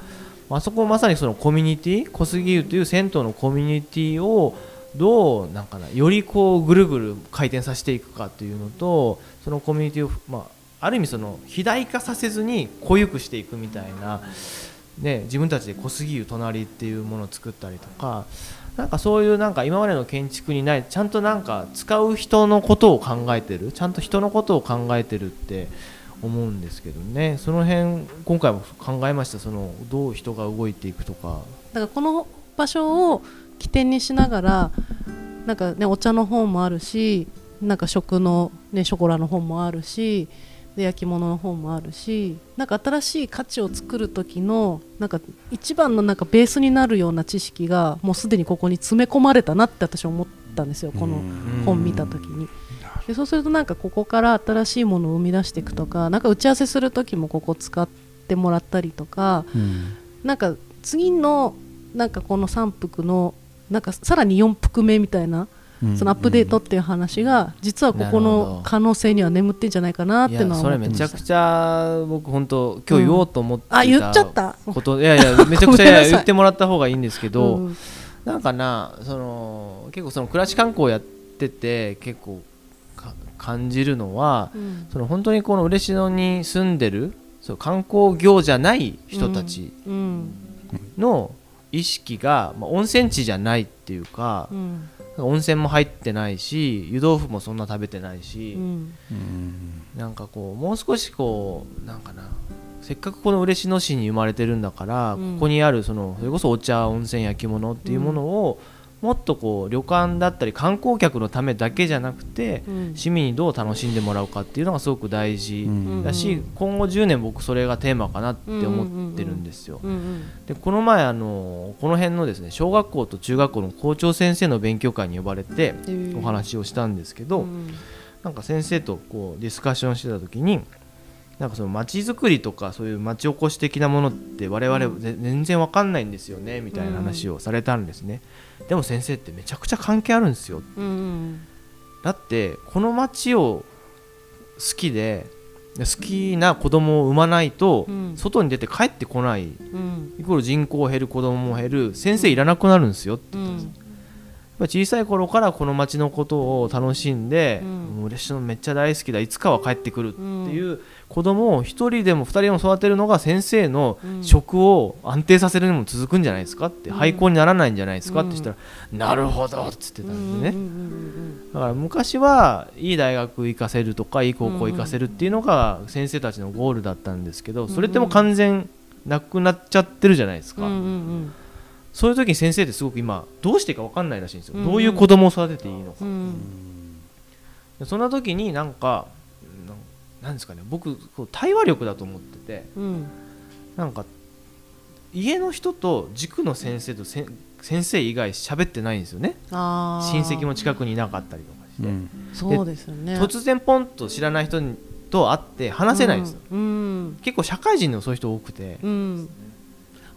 あそこまさにそのコミュニティ小杉湯という銭湯のコミュニティをどうなんかなよりこうぐるぐる回転させていくかというのとそのコミュニティをまあある意味その肥大化させずに濃ゆくしていくみたいな、ね、自分たちで小杉湯隣っていうものを作ったりとかなんかそういうなんか今までの建築にないちゃんとなんか使う人のことを考えてるちゃんと人のことを考えてるって思うんですけどね。その辺今回も考えました。そのどう人が動いていくとか。だからこの場所を起点にしながらなんかねお茶の本もあるしなんか食のねショコラの本もあるしで焼き物の本もあるしなんか新しい価値を作る時のなんか一番のなんかベースになるような知識がもうすでにここに詰め込まれたなって私は思ったんですよ。この本見た時に。でそうするとなんかここから新しいものを生み出していくとかなんか打ち合わせする時もここ使ってもらったりとかなんか次のなんかこの3幅のなんかさらに4幅目みたいなそのアップデートっていう話が実はここの可能性には眠ってんじゃないかなってのはそれめちゃくちゃ僕本当今日言おうと思ってた、あ言っちゃった。こといやいや めちゃくちゃ言ってもらった方がいいんですけど、うんなんかなその結構その暮らし観光やってて結構か感じるのはうん。その本当にこの嬉野に住んでるそう観光業じゃない人たちうん。の意識が、まあ、温泉地じゃないっていうかう、ん。温泉も入ってないし湯豆腐もそんな食べてないし、うん。なんかこうもう少しこうなんかなせっかくこの嬉野市に生まれてるんだから、うん。ここにあるそのそれこそお茶温泉焼き物っていうものを、もっとこう旅館だったり観光客のためだけじゃなくて、うん。市民にどう楽しんでもらうかっていうのがすごく大事うん。だし、今後10年僕それがテーマかなって思ってるんですよ。でこの前あのこの辺のですね小学校と中学校の校長先生の勉強会に呼ばれてうんお話をしたんですけど、うん。なんか先生とこうディスカッションしてた時になんかその街づくりとかそういう町おこし的なものって我々全然わかんないんですよねみたいな話をされたんですね、でも先生ってめちゃくちゃ関係あるんですよ。うんうん。だってこの町を好きで好きな子供を産まないとうん。外に出て帰ってこない。うん。イコール人口減る子供も減る。先生いらなくなるんですよって。うん。ぱ小さい頃からこの町のことを楽しんで、うん。もう嬉しいのめっちゃ大好きだ。いつかは帰ってくるっていう子供を一人でも二人でも育てるのが先生のうん。職を安定させるのも続くんじゃないですかって、うん。廃校にならないんじゃないですかってうん言ったら、なるほどっつってたんでね、うんうんうんだから昔はいい大学行かせるとかいい高校行かせるっていうのが先生たちのゴールだったんですけどそれってもう完全なくなっちゃってるじゃないですか、うんうんうん。そういう時に先生ってすごく今どうしていいか分かんないらしいんですよ、うんどういう子供を育てていいのか、うん。でそんな時になんかなんですかね僕こう対話力だと思っててうん。なんか家の人と塾の先生と先生以外喋ってないんですよね。親戚も近くにいなかったりとかして、うん。そうですよね。突然ポンと知らない人にと会って話せないんですよ、うん。うん。結構社会人でもそういう人多くて、うん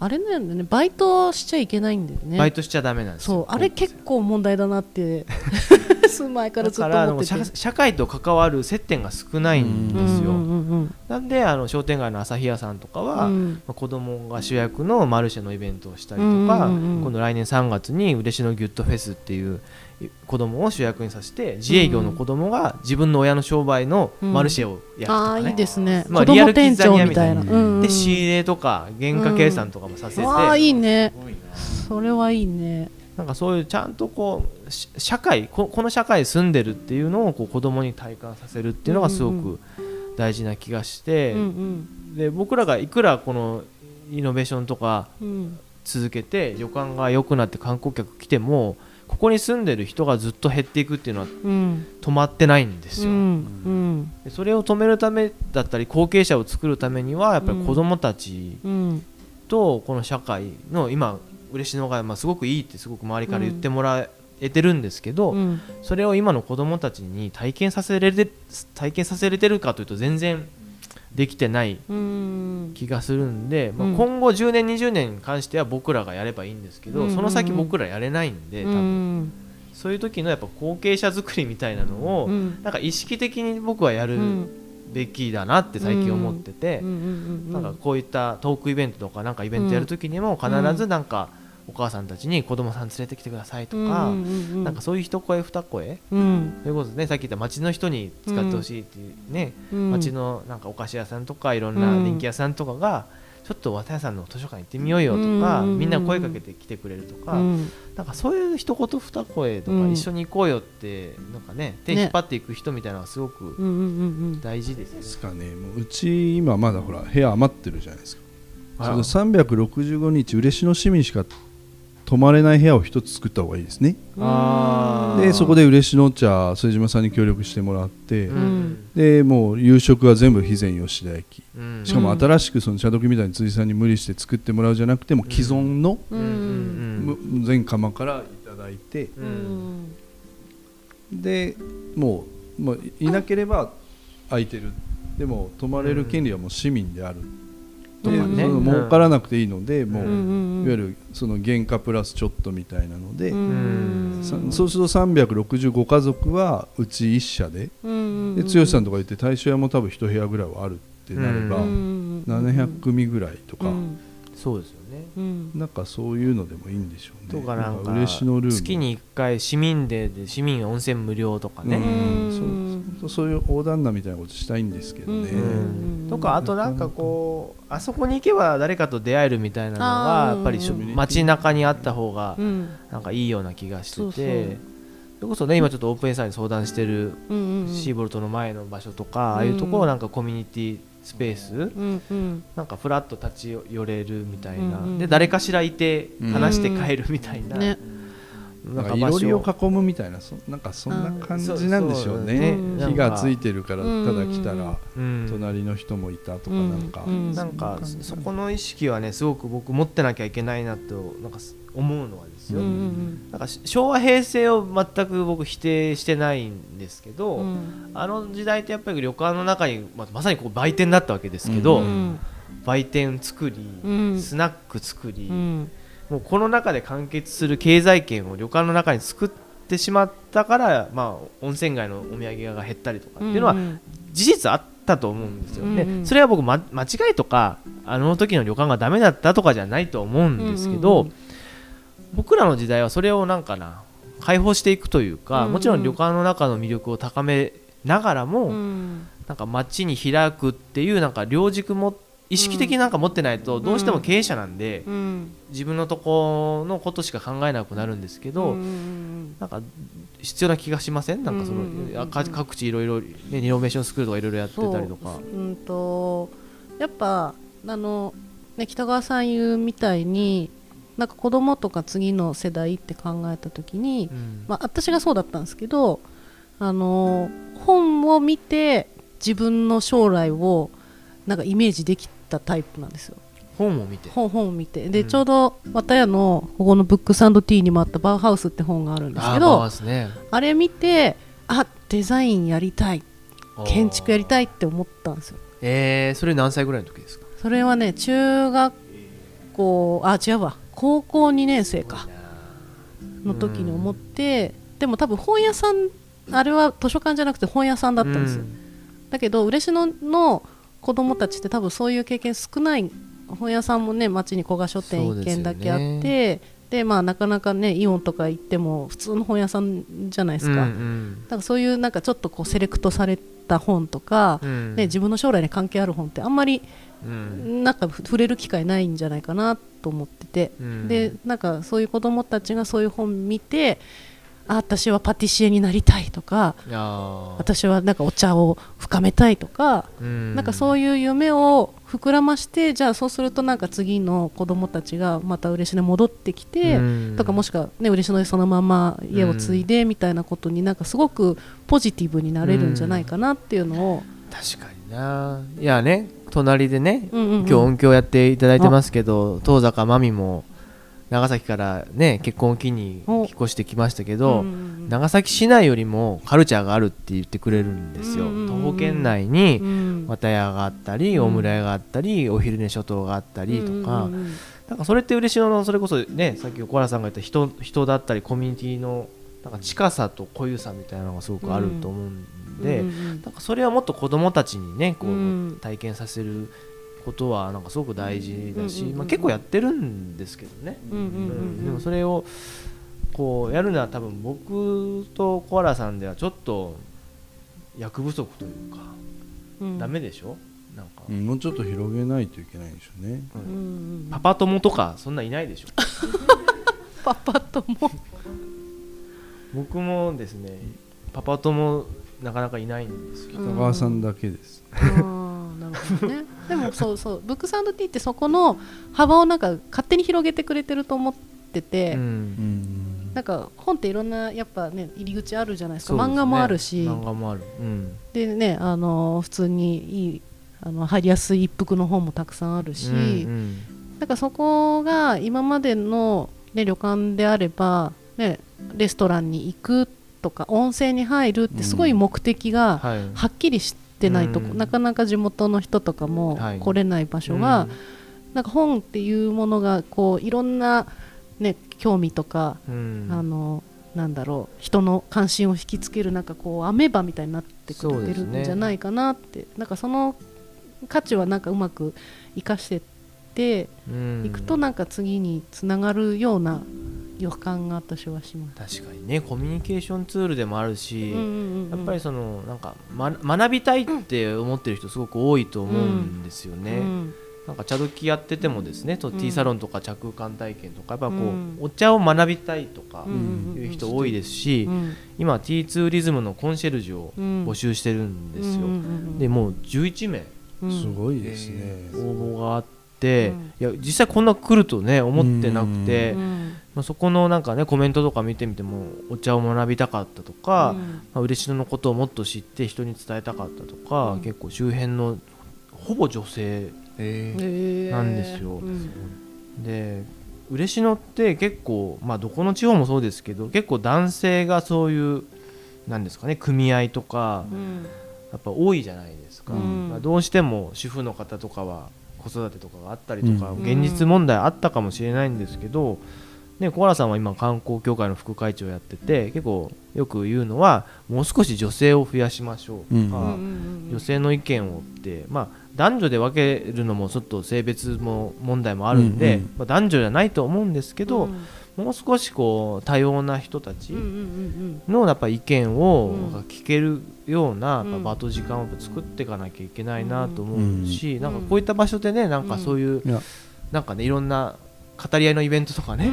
あれなんだよね。バイトしちゃいけないんだよね。バイトしちゃダメなんですよ。そう。あれ結構問題だなって 住む前からずっと思ってて。社社会と関わる接点が少ないんですよ、なんであの商店街の朝日屋さんとかは、うん。まあ子供が主役のマルシェのイベントをしたりとか、今度来年3月に嬉野ギュットフェスっていう子供を主役にさせて自営業の子供が自分の親の商売のマルシェをやるとあかね。あいい、ですね、まあリアルキッザニアみたいな。うんうんで仕入れとか原価計算とかもさせて、ああいいね。それはいいね。なんかそういうちゃんとこうし社会ここの社会に住んでるっていうのをこう子供に体感させるっていうのがすごうんうく大事な気がして、うんうん。で僕らがいくらこのイノベーションとかうん。続けて旅館が良くなって観光客来てもここに住んでる人がずっと減っていくっていうのはうん。止まってないんですよ、うん。うん。でそれを止めるためだったり後継者を作るためにはやっぱり子どもたちうん。とこの社会の今嬉野がまあすごくいいってすごく周りから言ってもらえてるんですけど、うん。それを今の子どもたちに体験させれて体験させれてるかというと全然できてないうん。気がするんで、まあうん。今後10年20年に関しては僕らがやればいいんですけど、うん。その先僕らやれないんで多う分、んそういう時のやっぱ後継者作りみたいなのを、うん。なんか意識的に僕はやるうん。べきだなって最近思ってて、なんかこういったトークイベントとかなんかイベントやる時にも必ずなんかお母さんたちに子供さん連れてきてくださいとか、うんうんうんなんかそういう一声二声。うん。そういうことですね。さっき言った町の人に使ってほしいっていうね、うん。町のなんかお菓子屋さんとかいろんな電気屋さんとかが、ちょっと綿屋さんの図書館行ってみようよとか、うんみんな声かけてきてくれるとか、うん。なんかそういう一言二声とか、うん一緒に行こうよってなんかね手引っ張っていく人みたいなのがすごくうんうんうん大事ですよね。ですかねもううち今まだほら部屋余ってるじゃないですか。あその365日嬉野市民しか泊まれない部屋を一つ作った方がいいですね。でそこで嬉野茶副島さんに協力してもらって、うん。でもう夕食は全部肥前吉田焼うん。しかも新しくその茶時みたいに辻さんに無理して作ってもらうじゃなくても既存の、全釜からいただいて。ううん。んでもうもういなければ空いてる。でも泊まれる権利はもう市民である、とかね。でその儲からなくていいので、もう、うんいわゆるその原価プラスちょっとみたいなので、うんさそうすると365家族はうち1社でうんで剛さんとか言って大正屋も多分1部屋ぐらいはあるってなれば、うん700組ぐらいとか、うん。そうです。うん。なんかそういうのでもいいんでしょうね。とかなんか嬉野ルーム。月に1回市民デーで市民温泉無料とかね、うん。そうそういう横断なみたいなことしたいんですけどね、うん。とかあとなんかこうあそこに行けば誰かと出会えるみたいなのあーがやっぱり街中にあった方がうん。なんかいいような気がしてて。それこそね今ちょっとオープンエサーに相談してるシーボルトの前の場所とかああいうところをなんかコミュニティスペース？うんうん。なんかフラッと立ち寄れるみたいな、うんうんで誰かしらいて話して帰るみたいな、ね。なんかいろなんか場所りを囲むみたいなそなんかそんな感じなんでしょうね。火がついてるからうん。ただ来たらうん。隣の人もいたとかうん。なんか、うんなんかそこの意識はねすごく僕持ってなきゃいけないなとなんか思うのはですよ、なんかし昭和平成を全く僕否定してないんですけど、うん。あの時代ってやっぱり旅館の中に、まあ、まさにこう売店だったわけですけど、うん。売店作り、うん。スナック作り、うんもうこの中で完結する経済圏を旅館の中に作ってしまったから、まあ、温泉街のお土産屋が減ったりとかっていうのはん事実あったと思うんですよね、うんうん。それは僕、ま、間違いとかあの時の旅館がダメだったとかじゃないと思うんですけど、うんうん僕らの時代はそれをなんかな解放していくというか、うんもちろん旅館の中の魅力を高めながらも、うん。なんか街に開くっていうなんか両軸も意識的になんか持ってないとどうしても経営者なんで、うん。自分のとこのことしか考えなくなるんですけど、うんうんなんか必要な気がしません？なんかその、うん各地いろいろねリノベーションスクールとかいろいろやってたりとか。そううんとやっぱあの、ね、北川さん言うみたいになんか子供とか次の世代って考えた時に、うん。まあ、私がそうだったんですけどあの本を見て自分の将来をなんかイメージできたタイプなんですよ。本を見て？本本を見て。で、うん。ちょうど綿屋のここのブックサンドティーにもあったバウハウスって本があるんですけどバースね。あれ見てあデザインやりたい。建築やりたいって思ったんですよ。えー、それ何歳ぐらいの時ですか？それはね中学校あ違うわ。高校2年生か。の時に思ってでも多分本屋さんあれは図書館じゃなくて本屋さんだったんですよ、だけど嬉野の子供たちって多分そういう経験少ない本屋さんもね町に古賀書店1軒だけあっそうてで,、まあなかなかねイオンとか行っても普通の本屋さんじゃないですか,、うんうん。だからそういうなんかちょっとこうセレクトされた本とか、うん。ね、自分の将来に関係ある本ってあんまりうん。なんか触れる機会ないんじゃないかなと思ってて、うん。でなんかそういう子供たちがそういう本見てあ私はパティシエになりたいとか私はなんかお茶を深めたいとか、うん。なんかそういう夢を膨らましてじゃあそうするとなんか次の子供たちがまた嬉野に戻ってきて、うん。とかもしくはね嬉野でそのまま家を継いでみたいなことになんかすごくポジティブになれるんじゃないかなっていうのを、確かにな。いやね隣でね、うんうんうん。今日音響やっていただいてますけど遠坂真美も長崎からね結婚を機にお引っ越してきましたけど、うんうんうん。長崎市内よりもカルチャーがあるって言ってくれるんですよ、うんうんうん。徒歩圏内にうん。綿屋があったり、うん。大村屋があったりお昼寝諸島があったりとか、うんうんうん。なんかそれって嬉野のそれこそねさっき小原さんが言った人人だったりコミュニティのなんか近さと濃ゆさみたいなのがすごくあると思うんで、うんうん。なんかそれはもっと子供たちにねこう、うん。体験させることはなんかすごく大事だし、まあ、結構やってるんですけどね、うんでもそれをこうやるのは多分僕と小原さんではちょっと役不足というか、うん。ダメでしょ？なんか、うんもうちょっと広げないといけないんでしょうね。うんパパ友とかそんないないでしょ？パパとも僕もですねパパ友なかなかいないんですよ、うん。高川さんだけですなるほどね。でもそうそうブックサンドティーってそこの幅をなんか勝手に広げてくれてると思ってて、うん。うん。なんか本っていろんなやっぱね入り口あるじゃないですかね。漫画もあるし。漫画もある、うん。でねあの普通にいいあの入りやすい一服の本もたくさんあるし、うんなんかそこが今までの、ね、旅館であれば、ね、レストランに行くとか温泉に入るってすごい目的がはい。はっきりしてないとこ、うん。なかなか地元の人とかもはい。来れない場所が、なんか本っていうものがこういろんな、ね、興味とか、うん。あのなんだろう人の関心を引きつけるなんかこうアメバみたいになってくれてるんじゃないかなって、なんかその価値はなんかうまく生かしてってうん。いくとなんか次につながるような予感が私はします。確かにねコミュニケーションツールでもあるし、うんうんうんうん。やっぱりそのなんか、ま、学びたいって思ってる人すごく多いと思うんですよね。うん。なんか茶時やっててもですね、とうん。ティーサロンとか着空間体験とかやっぱこう、うん。お茶を学びたいとかうんうんうん。いう人多いですし、うん。今ティーツーリズムのコンシェルジュをうん。募集してるんですよ。うんうんうんでもう11名。うんすごいですね。応募があっいや実際こんな来るとね思ってなくて、うん。まあ、そこのなんかねコメントとか見てみてもお茶を学びたかったとか、うん。まあ、嬉野のことをもっと知って人に伝えたかったとか、うん。結構周辺のほぼ女性なんですよ。うん。で嬉野って結構まあどこの地方もそうですけど結構男性がそういうなんですかね組合とかうん。やっぱ多いじゃないですか、うん。まあ、どうしても主婦の方とかは子育てとかがあったりとか、うん。現実問題あったかもしれないんですけど、ね、小原さんは今観光協会の副会長やってて結構よく言うのはもう少し女性を増やしましょうとか、女性の意見をって、まあ、男女で分けるのもちょっと性別も問題もあるんで、まあ、男女じゃないと思うんですけど、うんもう少しこう多様な人たちのやっぱ意見をうん。聞けるような場と時間を作っていかなきゃいけないなと思うし、ん。なんかこういった場所でねなんかそういう、なんかねいろんな語り合いのイベントとかね。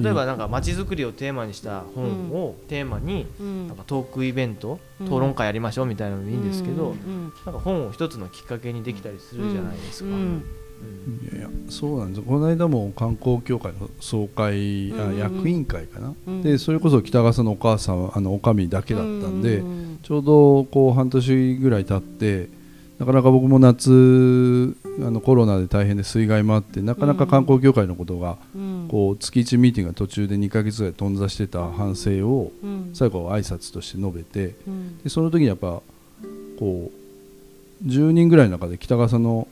例えばなんか街づくりをテーマにした本をテーマにうん。なんかトークイベント、うん。討論会やりましょうみたいなのもいいんですけど、うんなんか本を一つのきっかけにできたりするじゃないですか。うん。うんいやそうなんです。この間も観光協会の総会、あうん役員会かな、うん。でそれこそ北川さんのお母さんはあのおかみだけだったんで、うんちょうどこう半年ぐらい経ってなかなか僕も夏あのコロナで大変で水害もあってなかなか観光協会のことがうん。こう月1ミーティングが途中で2ヶ月ぐらい頓挫してた反省をうん。最後は挨拶として述べてうん。でその時にやっぱこう10人ぐらいの中で北川さんの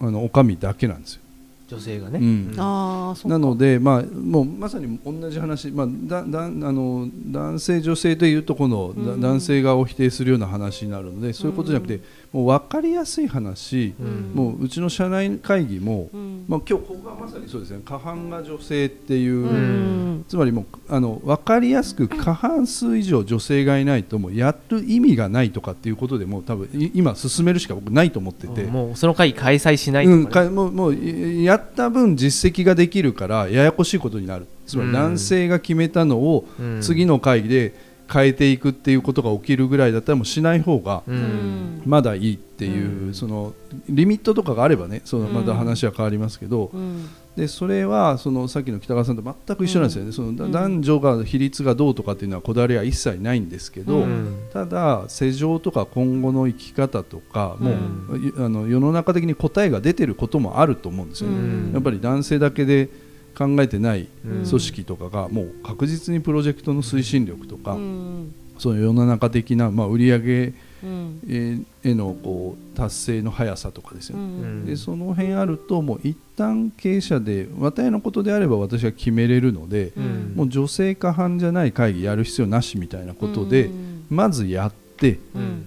あのおかみだけなんですよ。女性がね、うん。なので、まあ、もうまさに同じ話、まあ、だだあの男性、女性というとこの、だうん。男性側を否定するような話になるのでそういうことじゃなくて、もう分かりやすい話、うん。もううちの社内会議も、うん。まあ今日ここがまさにそうですね過半が女性っていう、うん。つまりもうあの分かりやすく過半数以上女性がいないともうやる意味がないとかっていうことでもう多分い今進めるしか僕ないと思ってて。もうその会開催しないうん、とか、ね。かもうもういやった分実績ができるからややこしいことになる。つまうん。り男性が決めたのをうん。次の会議で変えていくっていうことが起きるぐらいだったらもうしない方がうん。まだいいっていう、うん。そのリミットとかがあればねそのうん。また話は変わりますけど、うん。でそれはそのさっきの北川さんと全く一緒なんですよね、その男女が比率がどうとかっていうのはこだわりは一切ないんですけど、うん。ただ世情とか今後の生き方とかもう、いあの世の中的に答えが出てることもあると思うんですよね、うん。やっぱり男性だけで考えてないうん。組織とかがもう確実にプロジェクトの推進力とか、うん。その世の中的な、まあ、売上うん。へへのこう達成の速さとかですようね、ん。でその辺あるともう一旦経営者で綿屋のことであれば私は決めれるので、うん。もう女性過半じゃない会議やる必要なしみたいなことで、うん。まずやってうん。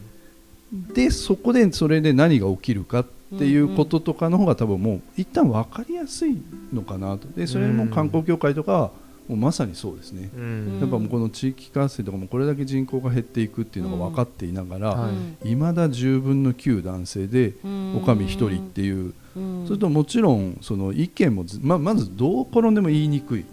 でそこでそれで何が起きるかっていうこととかの方が多分もう一旦分かりやすいのかなと。でそれも観光協会とかはもうまさにそうですね、うん。やっぱもうこの地域活性とかもこれだけ人口が減っていくっていうのが分かっていながら、はいいまだ10分の9男性でうん。おかみ1人っていう、うん。それともちろんその意見もずままずどう転んでも言いにくい。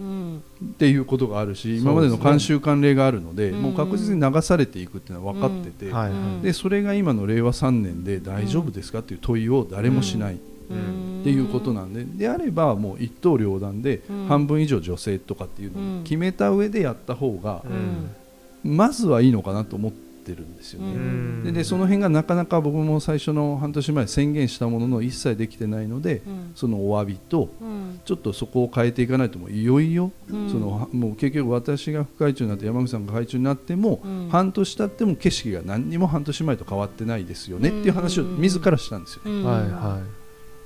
う んっていうことがあるし、今までの慣習慣例があるので、うんもう確実に流されていくっていうのは分かってて、はいうんでそれが今の令和3年で大丈夫ですかっていう問いを誰もしないっうん。ていうことなんで、であればもう一刀両断でうん。半分以上女性とかっていうのを決めた上でやった方がうん。まずはいいのかなと思ってるんですよね。うん。ででその辺がなかなか僕も最初の半年前宣言したものの一切できてないので、うん。そのお詫びとうん。ちょっとそこを変えていかないともういよいよ、うん。そのもう結局私が副会長になって山口さんが会長になっても、うん。半年経っても景色が何にも半年前と変わってないですよねっていう話を自らしたんですよ、うん。はいは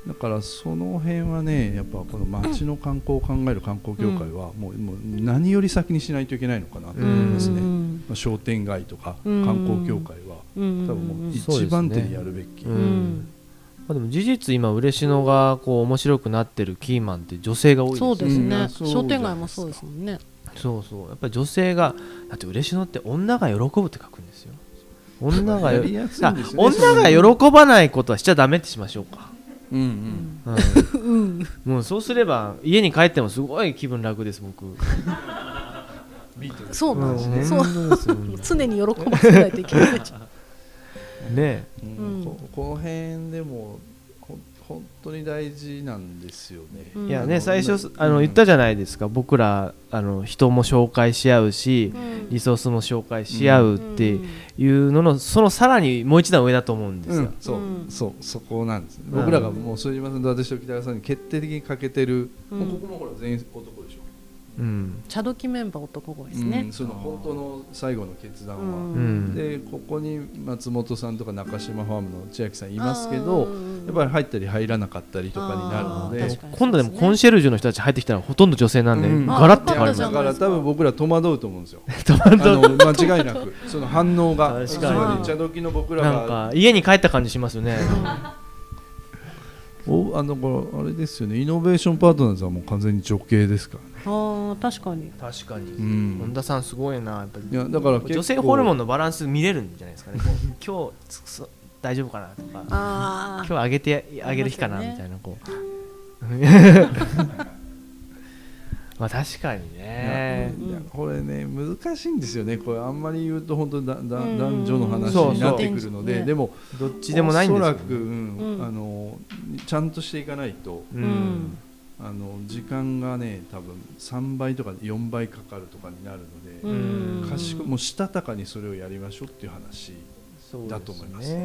だからその辺はねやっぱこの街の観光を考える観光協会はもう,、もう何より先にしないといけないのかなと思いますね、うん。まあ、商店街とかうん。観光協会はうん。多分もう一番手にやるべき、まあ、でも事実今嬉野がこう面白くなってるキーマンって女性が多いですよそうですね。商店街もそうですもんね。そうそう。やっぱり女性がだって嬉野って女が喜ぶって書くんですよ。女がね。あ女が喜ばないことはしちゃダメってしましょうか、うんうん。うん。もうそうすれば家に帰ってもすごい気分楽です僕そうなん。ですねそうですよ常に喜ばせないといけないねうん。ここの辺でも本当に大事なん。ですよね。うん。いやね最初あの言ったじゃないですか僕らあの人も紹介し合うしうん。リソースも紹介し合うっていうののそのさらにもう一段上だと思うんですよ。うん、そう、うん。そうそこなんです、ね。うん。僕らがもう副島さんと私と北川さんに決定的に欠けてる、うん。もうここもほら全員男でしょ、うん。茶時メンバー男が多いですね。うん、その本当の最後の決断は、うん。うんでここに松本さんとか中島ファームの千秋さんいますけあどーやっぱり入ったり入らなかったりとかになるので。あー確かに。今度でもコンシェルジュの人たち入ってきたらほとんど女性なんでうん。ガラッと変わります。あーだから多分僕ら戸惑うと思うんですよ。戸あ惑うの間違いなくその反応が。確かに。茶時の僕らなんがか家に帰った感じしますよね。おあのこれあれですよね。イノベーションパートナーズはもう完全に女系ですからね、ああ確かに。確かに、うん。本田さんすごいなやっぱり。いやだから女性ホルモンのバランス見れるんじゃないですかね。今日つそ大丈夫かなとか。あ今日あげてあげる日かなねみたいなこう。まあ確かにね。いやこれね難しいんですよね。これあんまり言うと本当にだだうん。男女の話になってくるので。ねでもどっちでもないんですよおそらく、うんうん。あのちゃんとしていかないと。ううんんあの時間がね多分3倍とか4倍かかるとかになるので、うん。賢いもうしたたかにそれをやりましょうっていう話だと思います。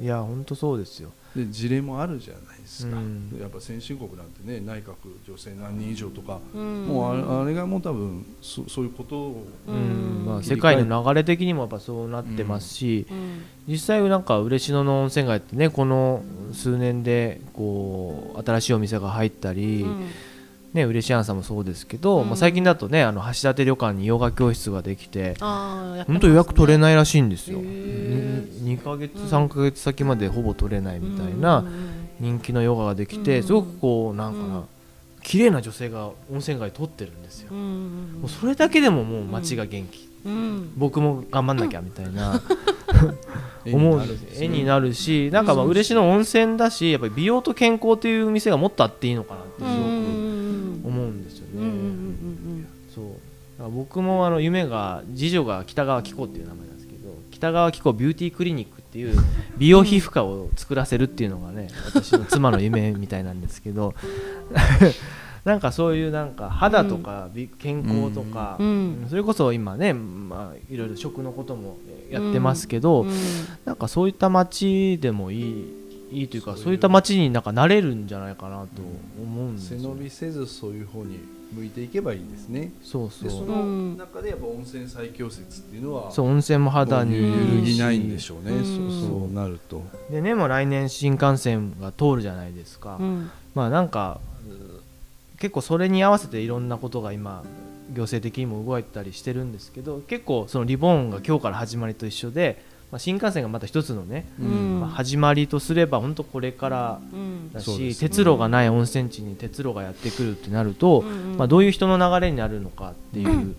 いや本当そうですよ。で事例もあるじゃないですか、うん。やっぱ先進国なんてね内閣女性何人以上とか、うん。もうあれあれがもう多分そそういうことをうん。まあ、世界の流れ的にもやっぱそうなってますし、うん。実際なんか嬉野の温泉街ってねこの数年でこう新しいお店が入ったり、うんね嬉しあんさんもそうですけど、うん。まあ、最近だとねあの橋立旅館にヨガ教室ができて本当予約取れないらしいんですよ、へー。2, ヶ月3ヶ月先までほぼ取れないみたいな人気のヨガができて、うん。すごくこうなんかな、うん。綺麗な女性が温泉街取ってるんですよ、うんもうそれだけでももう街が元気、うん。僕も頑張んなきゃみたいな、絵 思う絵になるし。なん。かまあ嬉野温泉だしやっぱり美容と健康という店がもっとあっていいのかなってすごく僕もあの夢が次女が北川紀子っていう名前なんですけど北川紀子ビューティークリニックっていう 美容皮膚科を作らせるっていうのがね私の妻の夢みたいなんですけど なんかそういうなんか肌とか美健康とか、それこそ今ね、まあ、いろいろ食のこともやってますけど、うん。なんかそういった街でもいいいいというかそういった街になんかなれるんじゃないかなと思うんです背よ伸びせずそういう方に向いていけばいいですね。そうそでそうの中でやっぱ温泉最強説っていうのはそう温泉も肌に揺るぎないんでししょうね、うん。そうそうなると。でねもう来年新幹線が通るじゃないですか、うん。まあなんかう結構それに合わせていろんなことが今行政的にも動いたりしてるんですけど結構そのリボーンが今日から始まりと一緒で、まあ、新幹線がまた一つのね、うん。まあ、始まりとすれば本当これからうん。だし、鉄路がない温泉地に鉄路がやってくるってなると、うんまあ、どういう人の流れになるのかっていう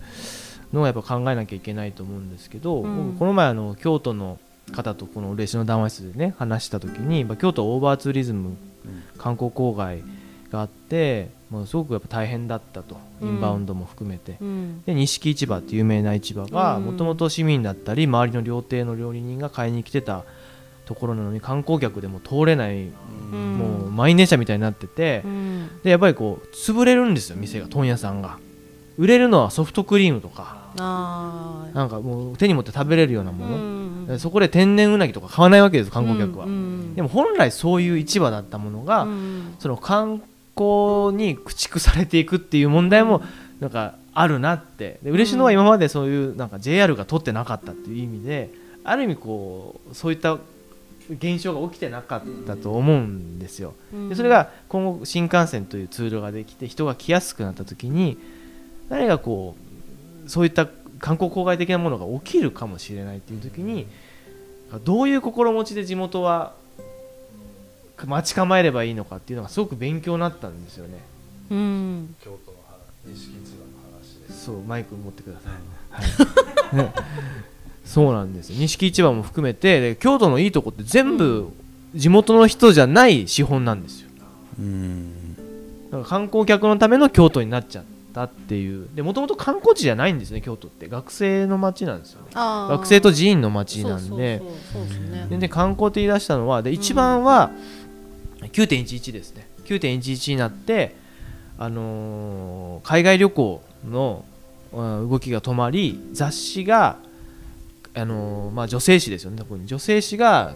のをやっぱ考えなきゃいけないと思うんですけど、うん。僕この前あの京都の方とこの嬉野談話室でね話した時に、まあ、京都オーバーツーリズム観光郊外があって、まあ、すごくやっぱ大変だったと、インバウンドも含めて。うん。で錦市場って有名な市場がうん。もともと市民だったり周りの料亭の料理人が買いに来てたところなのに観光客でも通れない、うん。もう満員電車みたいになってて、うん。でやっぱりこう潰れるんですよ店が問屋さんが。売れるのはソフトクリームとかなんかもう手に持って食べれるようなもの、うん。でそこで天然うなぎとか買わないわけです観光客は、うん。でも本来そういう市場だったものが、うん。その観光に駆逐されていくっていう問題もなんかあるなって。で嬉野は今までそういうなんか JR が取ってなかったっていう意味である意味こうそういった現象が起きてなかったと思うんですよ。でそれが今後新幹線というツールができて人が来やすくなった時に何がこうそういった観光郊外的なものが起きるかもしれないっていう時にどういう心持ちで地元は待ち構えればいいのかっていうのがすごく勉強になったんですよね。うん。京都の話錦市場の話ですそうマイク持ってください。はい。ね。そうなんですよ。錦市場も含めてで京都のいいとこって全部地元の人じゃない資本なんですよ。うん。だから観光客のための京都になっちゃったっていう。でもともと観光地じゃないんですね京都って。学生の街なんですよね。学生と寺院の街なんで。そうそうそうそうですね。全然観光って言い出したのはで一番は9.11ですね。9.11になって、あのー海外旅行のうん動きが止まり雑誌が、あのーまあ、女性誌ですよね。特に女性誌が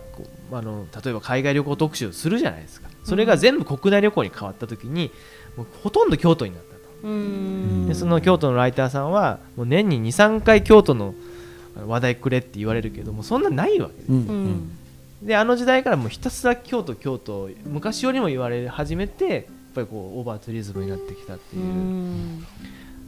あの例えば海外旅行特集するじゃないですか。それが全部国内旅行に変わった時にもうほとんど京都になったと。うん。でその京都のライターさんはもう年に23回京都の話題くれって言われるけどもそんなないわけです、うん。うんであの時代からもうひたすら京都京都昔よりも言われ始めてやっぱりこうオーバーツーリズムになってきたっていう。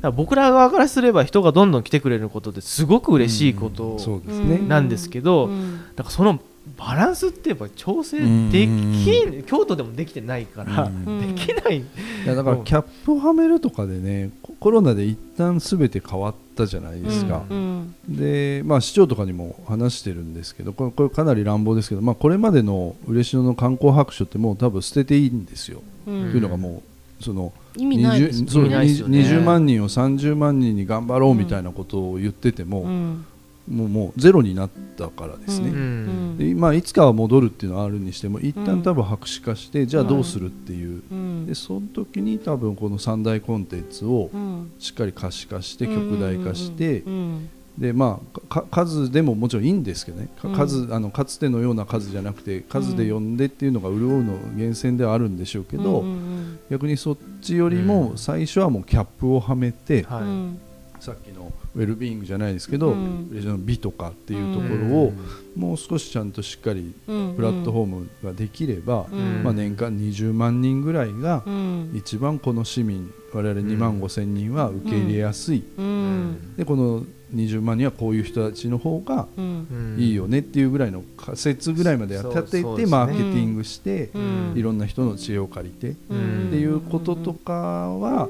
ら僕ら側からすれば人がどんどん来てくれることってすごく嬉しいことそうですね。うん。なんですけど、うん。だからそのバランスってやっぱり調整うん。でき京都でもできてないから、うんできない。いやだからキャップをはめるとかでねココロナで一旦すべて変わったじゃないですか、うん。でまあ市長とかにも話してるんですけどこれこれかなり乱暴ですけど、まあ、これまでの嬉野の観光白書ってもう多分捨てていいんですよ、うというんのがもうその意味ないです。よね。20, 万人を30万人に頑張ろうみたいなことを言ってても、うんもうもうゼロになったからですね、ううん。んでまあ、いつかは戻るっていうのはあるにしても一旦多分白紙化して、じゃあどうするっていう、うん。でその時に多分この三大コンテンツをうん。しっかり可視化して極大化して、うんでまあか数でももちろんいいんですけどね。数あのかつてのような数じゃなくて数で呼んでっていうのが潤うの源泉ではあるんでしょうけど、うんうん逆にそっちよりも最初はもうキャップをはめて、さっきのウェルビーイングじゃないですけど、うん。美とかっていうところをもう少しちゃんとしっかりうん。プラットフォームができれば、うん。まあ、年間20万人ぐらいがうん。一番この市民我々2万5千人は受け入れやすい、うん。でこの20万人はこういう人たちの方がうん。いいよねっていうぐらいの仮説ぐらいまでやっていってマーケティングしてうん。いろんな人の知恵を借りてっうん。ていうこととかは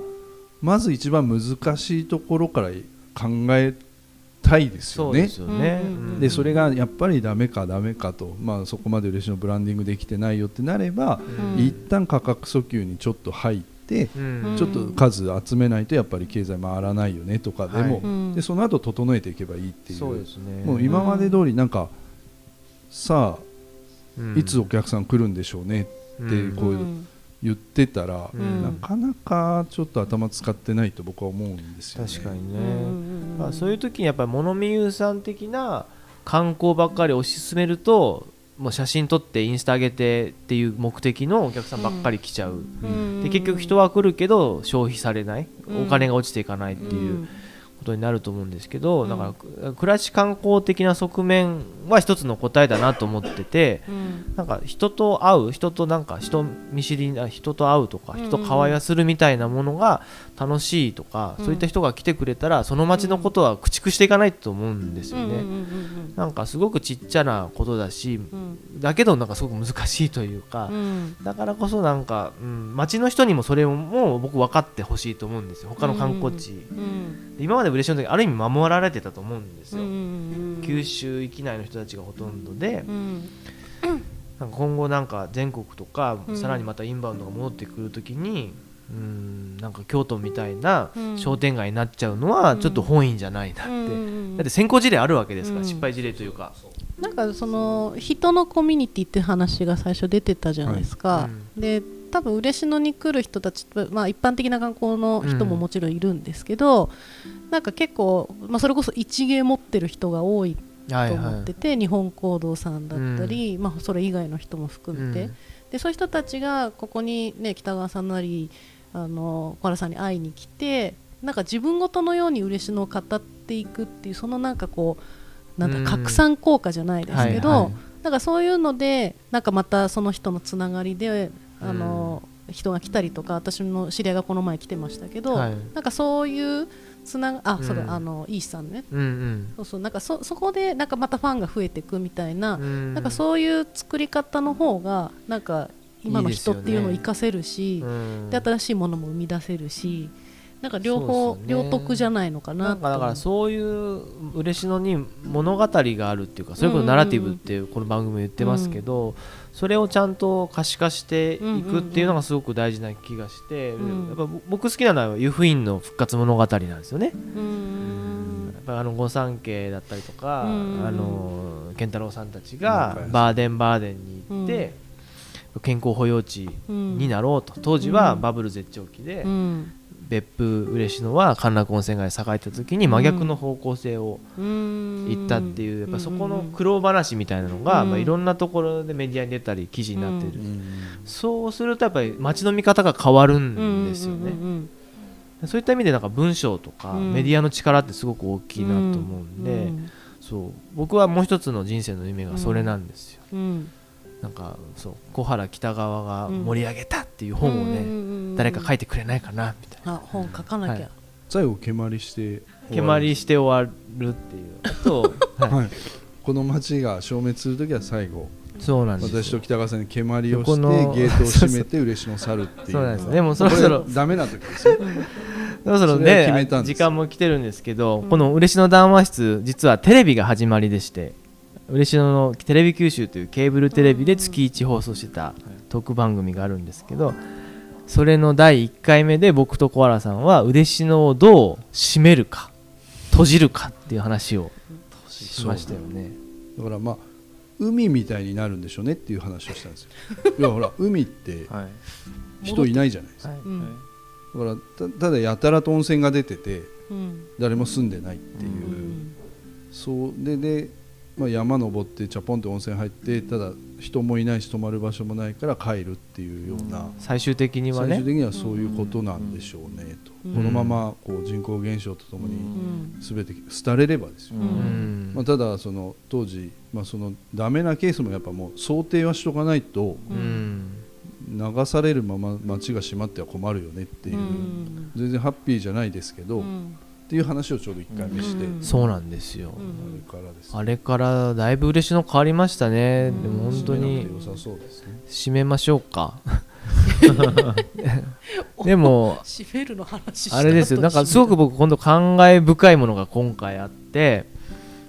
まず一番難しいところから考えたいですよね。そうでね、うんうんうんでそれがやっぱりダメかダメかと、まあ、そこまで嬉しのブランディングできてないよってなれば、うん。一旦価格訴求にちょっと入って、うん。ちょっと数集めないとやっぱり経済回らないよねとかでも、はい。うん。でその後整えていけばいいっていう。そうですね。もう今まで通りなんか、さうん。あいつお客さん来るんでしょうねってこううん言ってたら、うん。なかなかちょっと頭使ってないと僕は思うんですよね。確かにね、うん。まあ、そういう時にやっぱり物見優さん的な観光ばっかり推し進めるともう写真撮ってインスタ上げてっていう目的のお客さんばっかり来ちゃう、うん。で結局人は来るけど消費されない、うん。お金が落ちていかないっていう。うんことになると思うんですけど、うん。だからく暮らし観光的な側面は一つの答えだなと思っててうん。なんか人と会う人となんか人見知りな人と会うとかうん。人と会話するみたいなものが楽しいとか、うん。そういった人が来てくれたらその街のことは駆逐していかないと思うんですよね。なんかすごくちっちゃなことだしうん。だけどなんかすごく難しいというか、うん。だからこそなんか、うん、街の人にもそれをもう僕分かってほしいと思うんですよ。他の観光地、うん。今まで嬉しいの時ある意味守られてたと思うんですよ、うん。九州域内の人たちがほとんどで、うん。なんか今後なんか全国とか、うん。さらにまたインバウンドが戻ってくるときにうんなんか京都みたいなうん。商店街になっちゃうのはちょっと本意じゃないなって、うんだって先行事例あるわけですから、うん。失敗事例というか、なんかその人のコミュニティって話が最初出てたじゃないですか、はい。で多分嬉野に来る人たち、まあ、一般的な観光の人ももちろんいるんですけど、なんか結構、まあ、それこそ一芸持ってる人が多いとはいはい。思ってて、日本行動さんだったり、まあ、それ以外の人も含めて、うん。でそういう人たちがここに、ね、北川さんなりあの小原さんに会いに来てなんか自分ごとのように嬉野を語っていくっていうそのなんかこうなんうん。だ拡散効果じゃないですけど、はいはい。なんかそういうのでなんかまたその人のつながりであの、人が来たりとか私の知り合いがこの前来てましたけど、はい。なんかそういうつながあ、そううんだあのイースさんね。うんうん。そうそうなんかそそこでなんかまたファンが増えていくみたいな、うん。なんかそういう作り方の方がなんか今の人っていうのを活かせるしうん。で新しいものも生み出せるしなんか両方、ね。両得じゃないのかななんかだからうそういう嬉野に物語があるっていうかそれこそナラティブっていうこの番組言ってますけど、それをちゃんと可視化していくっていうのがすごく大事な気がして、うんやっぱ僕好きなのは湯布院の復活物語なんですよね。んやっぱあの御三家だったりとか、うんあの健太郎さんたちうん。がバーデンバーデンに行って、健康保養地になろうと。当時はバブル絶頂期で、うん。別府嬉野は歓楽温泉街栄えた時に真逆の方向性をうん。行ったっていうやっぱそこのうん苦労話みたいなのが、うん。まあ、いろんなところでメディアに出たり記事になっている、うん。そうするとやっぱり街の見方が変わるんですよね、うんそういった意味でなんか文章とかうん。メディアの力ってすごく大きいなと思うんで、うん。そう。僕はもう一つの人生の夢がそれなんですよ、うんなんかそう小原北川が盛り上げたっていう本をね、ね誰か書いいてくれないかなみたいな。あ本書かなきゃ、はい。最後蹴鞠して蹴鞠して終わるっていう。あと、はい。はい、この町が消滅する時は最後。そうなんですよ。私と北川さんに蹴鞠をしてゲートを閉めて嬉野去るっていうそうなんですでもそろそろダメな時ですよ。そろそろねたんです。時間も来てるんですけど、この嬉野談話室実はテレビが始まりでして嬉野のテレビ九州というケーブルテレビで月1放送してた特番組があるんですけどそれの第1回目で僕と小原さんは嬉野をどう閉めるか閉じるかっていう話をしましたよね。だからまあ海みたいになるんでしょうねっていう話をしたんですよ。いやほら海ってはい。人いないじゃないですか。はい。うんだからたただやたらと温泉が出ててうん。誰も住んでないっていう、うん。そうでで、まあ、山登ってチャポンって温泉入ってただ人もいないし泊まる場所もないから帰るっていうような、最終的にはね。最終的にはそういうことなんでしょうね、とうん。このままこう人口減少とともにうん。全て廃れればですよ、ううん。んまあ、ただその当時、まあ、そのダメなケースもやっぱもう想定はしとかないとうん。流されるまま町が閉まっては困るよねっていう、うん。全然ハッピーじゃないですけど、っうんていう話をちょうど1回目して、うん。そうなんですよ、うんあれからですあれからだいぶ嬉野変わりましたね、でも本当に締めなくて良さそうですね。締めましょうか。でもシフェルの話したあれですよ。なんかすごく僕今度感慨深いものが今回あって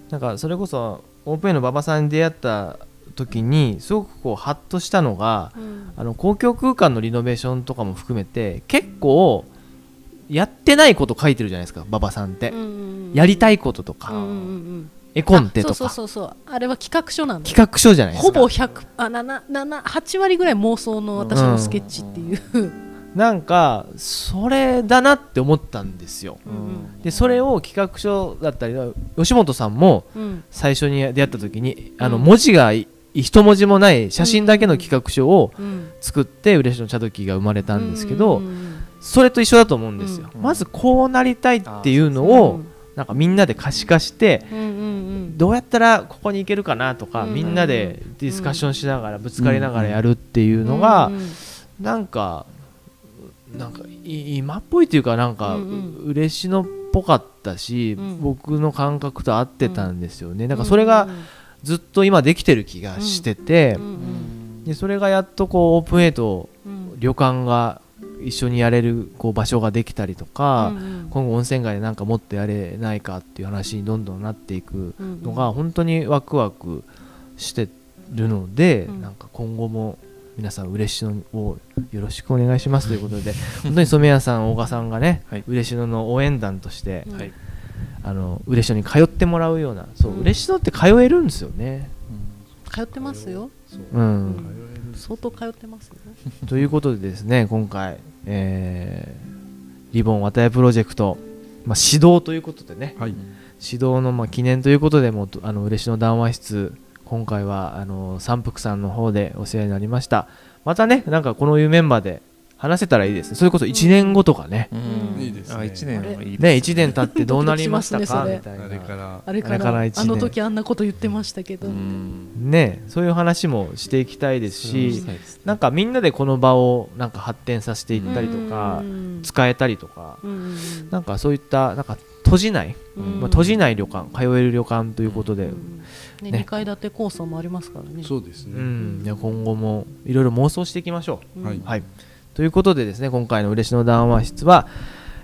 なんかそれこそオープンエイの馬場さんに出会った時にすごくこうハッとしたのがうん。あの公共空間のリノベーションとかも含めて結構やってないこと書いてるじゃないですか馬場さんって、やりたいこととか、うんうんうん絵コンテとか。あそうそうそうそう。あれは企画書なん企画書じゃないですか。ほぼ100あ7 7 8割ぐらい妄想の私のスケッチっていう、なんかそれだなって思ったんですよ。うんでそれを企画書だったり吉本さんもうん。最初に出会った時にあのうん文字がい一文字もない写真だけの企画書をうん。作って嬉野茶時が生まれたんですけど、うんうんそれと一緒だと思うんですよ、うん。まずこうなりたいっていうのうんをなんかみんなで可視化してうんうんうん。どうやったらここに行けるかなとか、うん。みんなでディスカッションしながらぶつかりながらやるっていうのが、うんうんなんかなんかい今っぽいというかなんか、うんうん。嬉野っぽかったし、うん。僕の感覚と合ってたんですよね、なんかそれがずっと今できてる気がしてて、うんうん。でそれがやっとこうオープンエイトうん。旅館が一緒にやれるこう場所ができたりとか、うんうん。今後温泉街でなんかもっとやれないかっていう話にどんどんなっていくうんのが本当にワクワクしてるので、うん。なんか今後も皆さん嬉野をよろしくお願いしますということで 本当に染谷さん大賀さんがね、はい。嬉野の応援団として、うんはい。あの嬉野に通ってもらうようなそう、うん。嬉野って通えるんですよね。通ってますよ。そううん。通える相当通ってますよ ということでですね今回、えーリボン綿谷プロジェクト、まあ、指導ということでね。はい。指導のまあ記念ということでもとあの嬉野談話室今回はあの三福さんの方でお世話になりました。またねなんかこのいうメンバーで話せたらいいですね。それこそ1年後とかね、うん。いいですね。あ一年ね。1年経ってどうなりましたか？みたいな。あれから。あれかあれからあの時あんなこと言ってましたけど。うん。ねそういう話もしていきたいですしなんかみんなでこの場をなんか発展させていったりとかうん。使えたりとかうん。なんかそういったなんか閉じない、うん。まあ、閉じない旅館通える旅館ということで、うん。ねね。2階建て構想もありますからね。そうですね、うん、今後もいろいろ妄想していきましょう。んはい、う。はい、ということでですね今回の嬉野談話室は、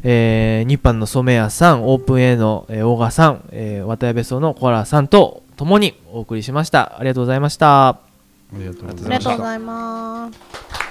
えー日版の染谷さんオープン A の、えー大賀さん、えー渡辺荘の小原さんと共にお送りしました。ありがとうございました。ありがとうございました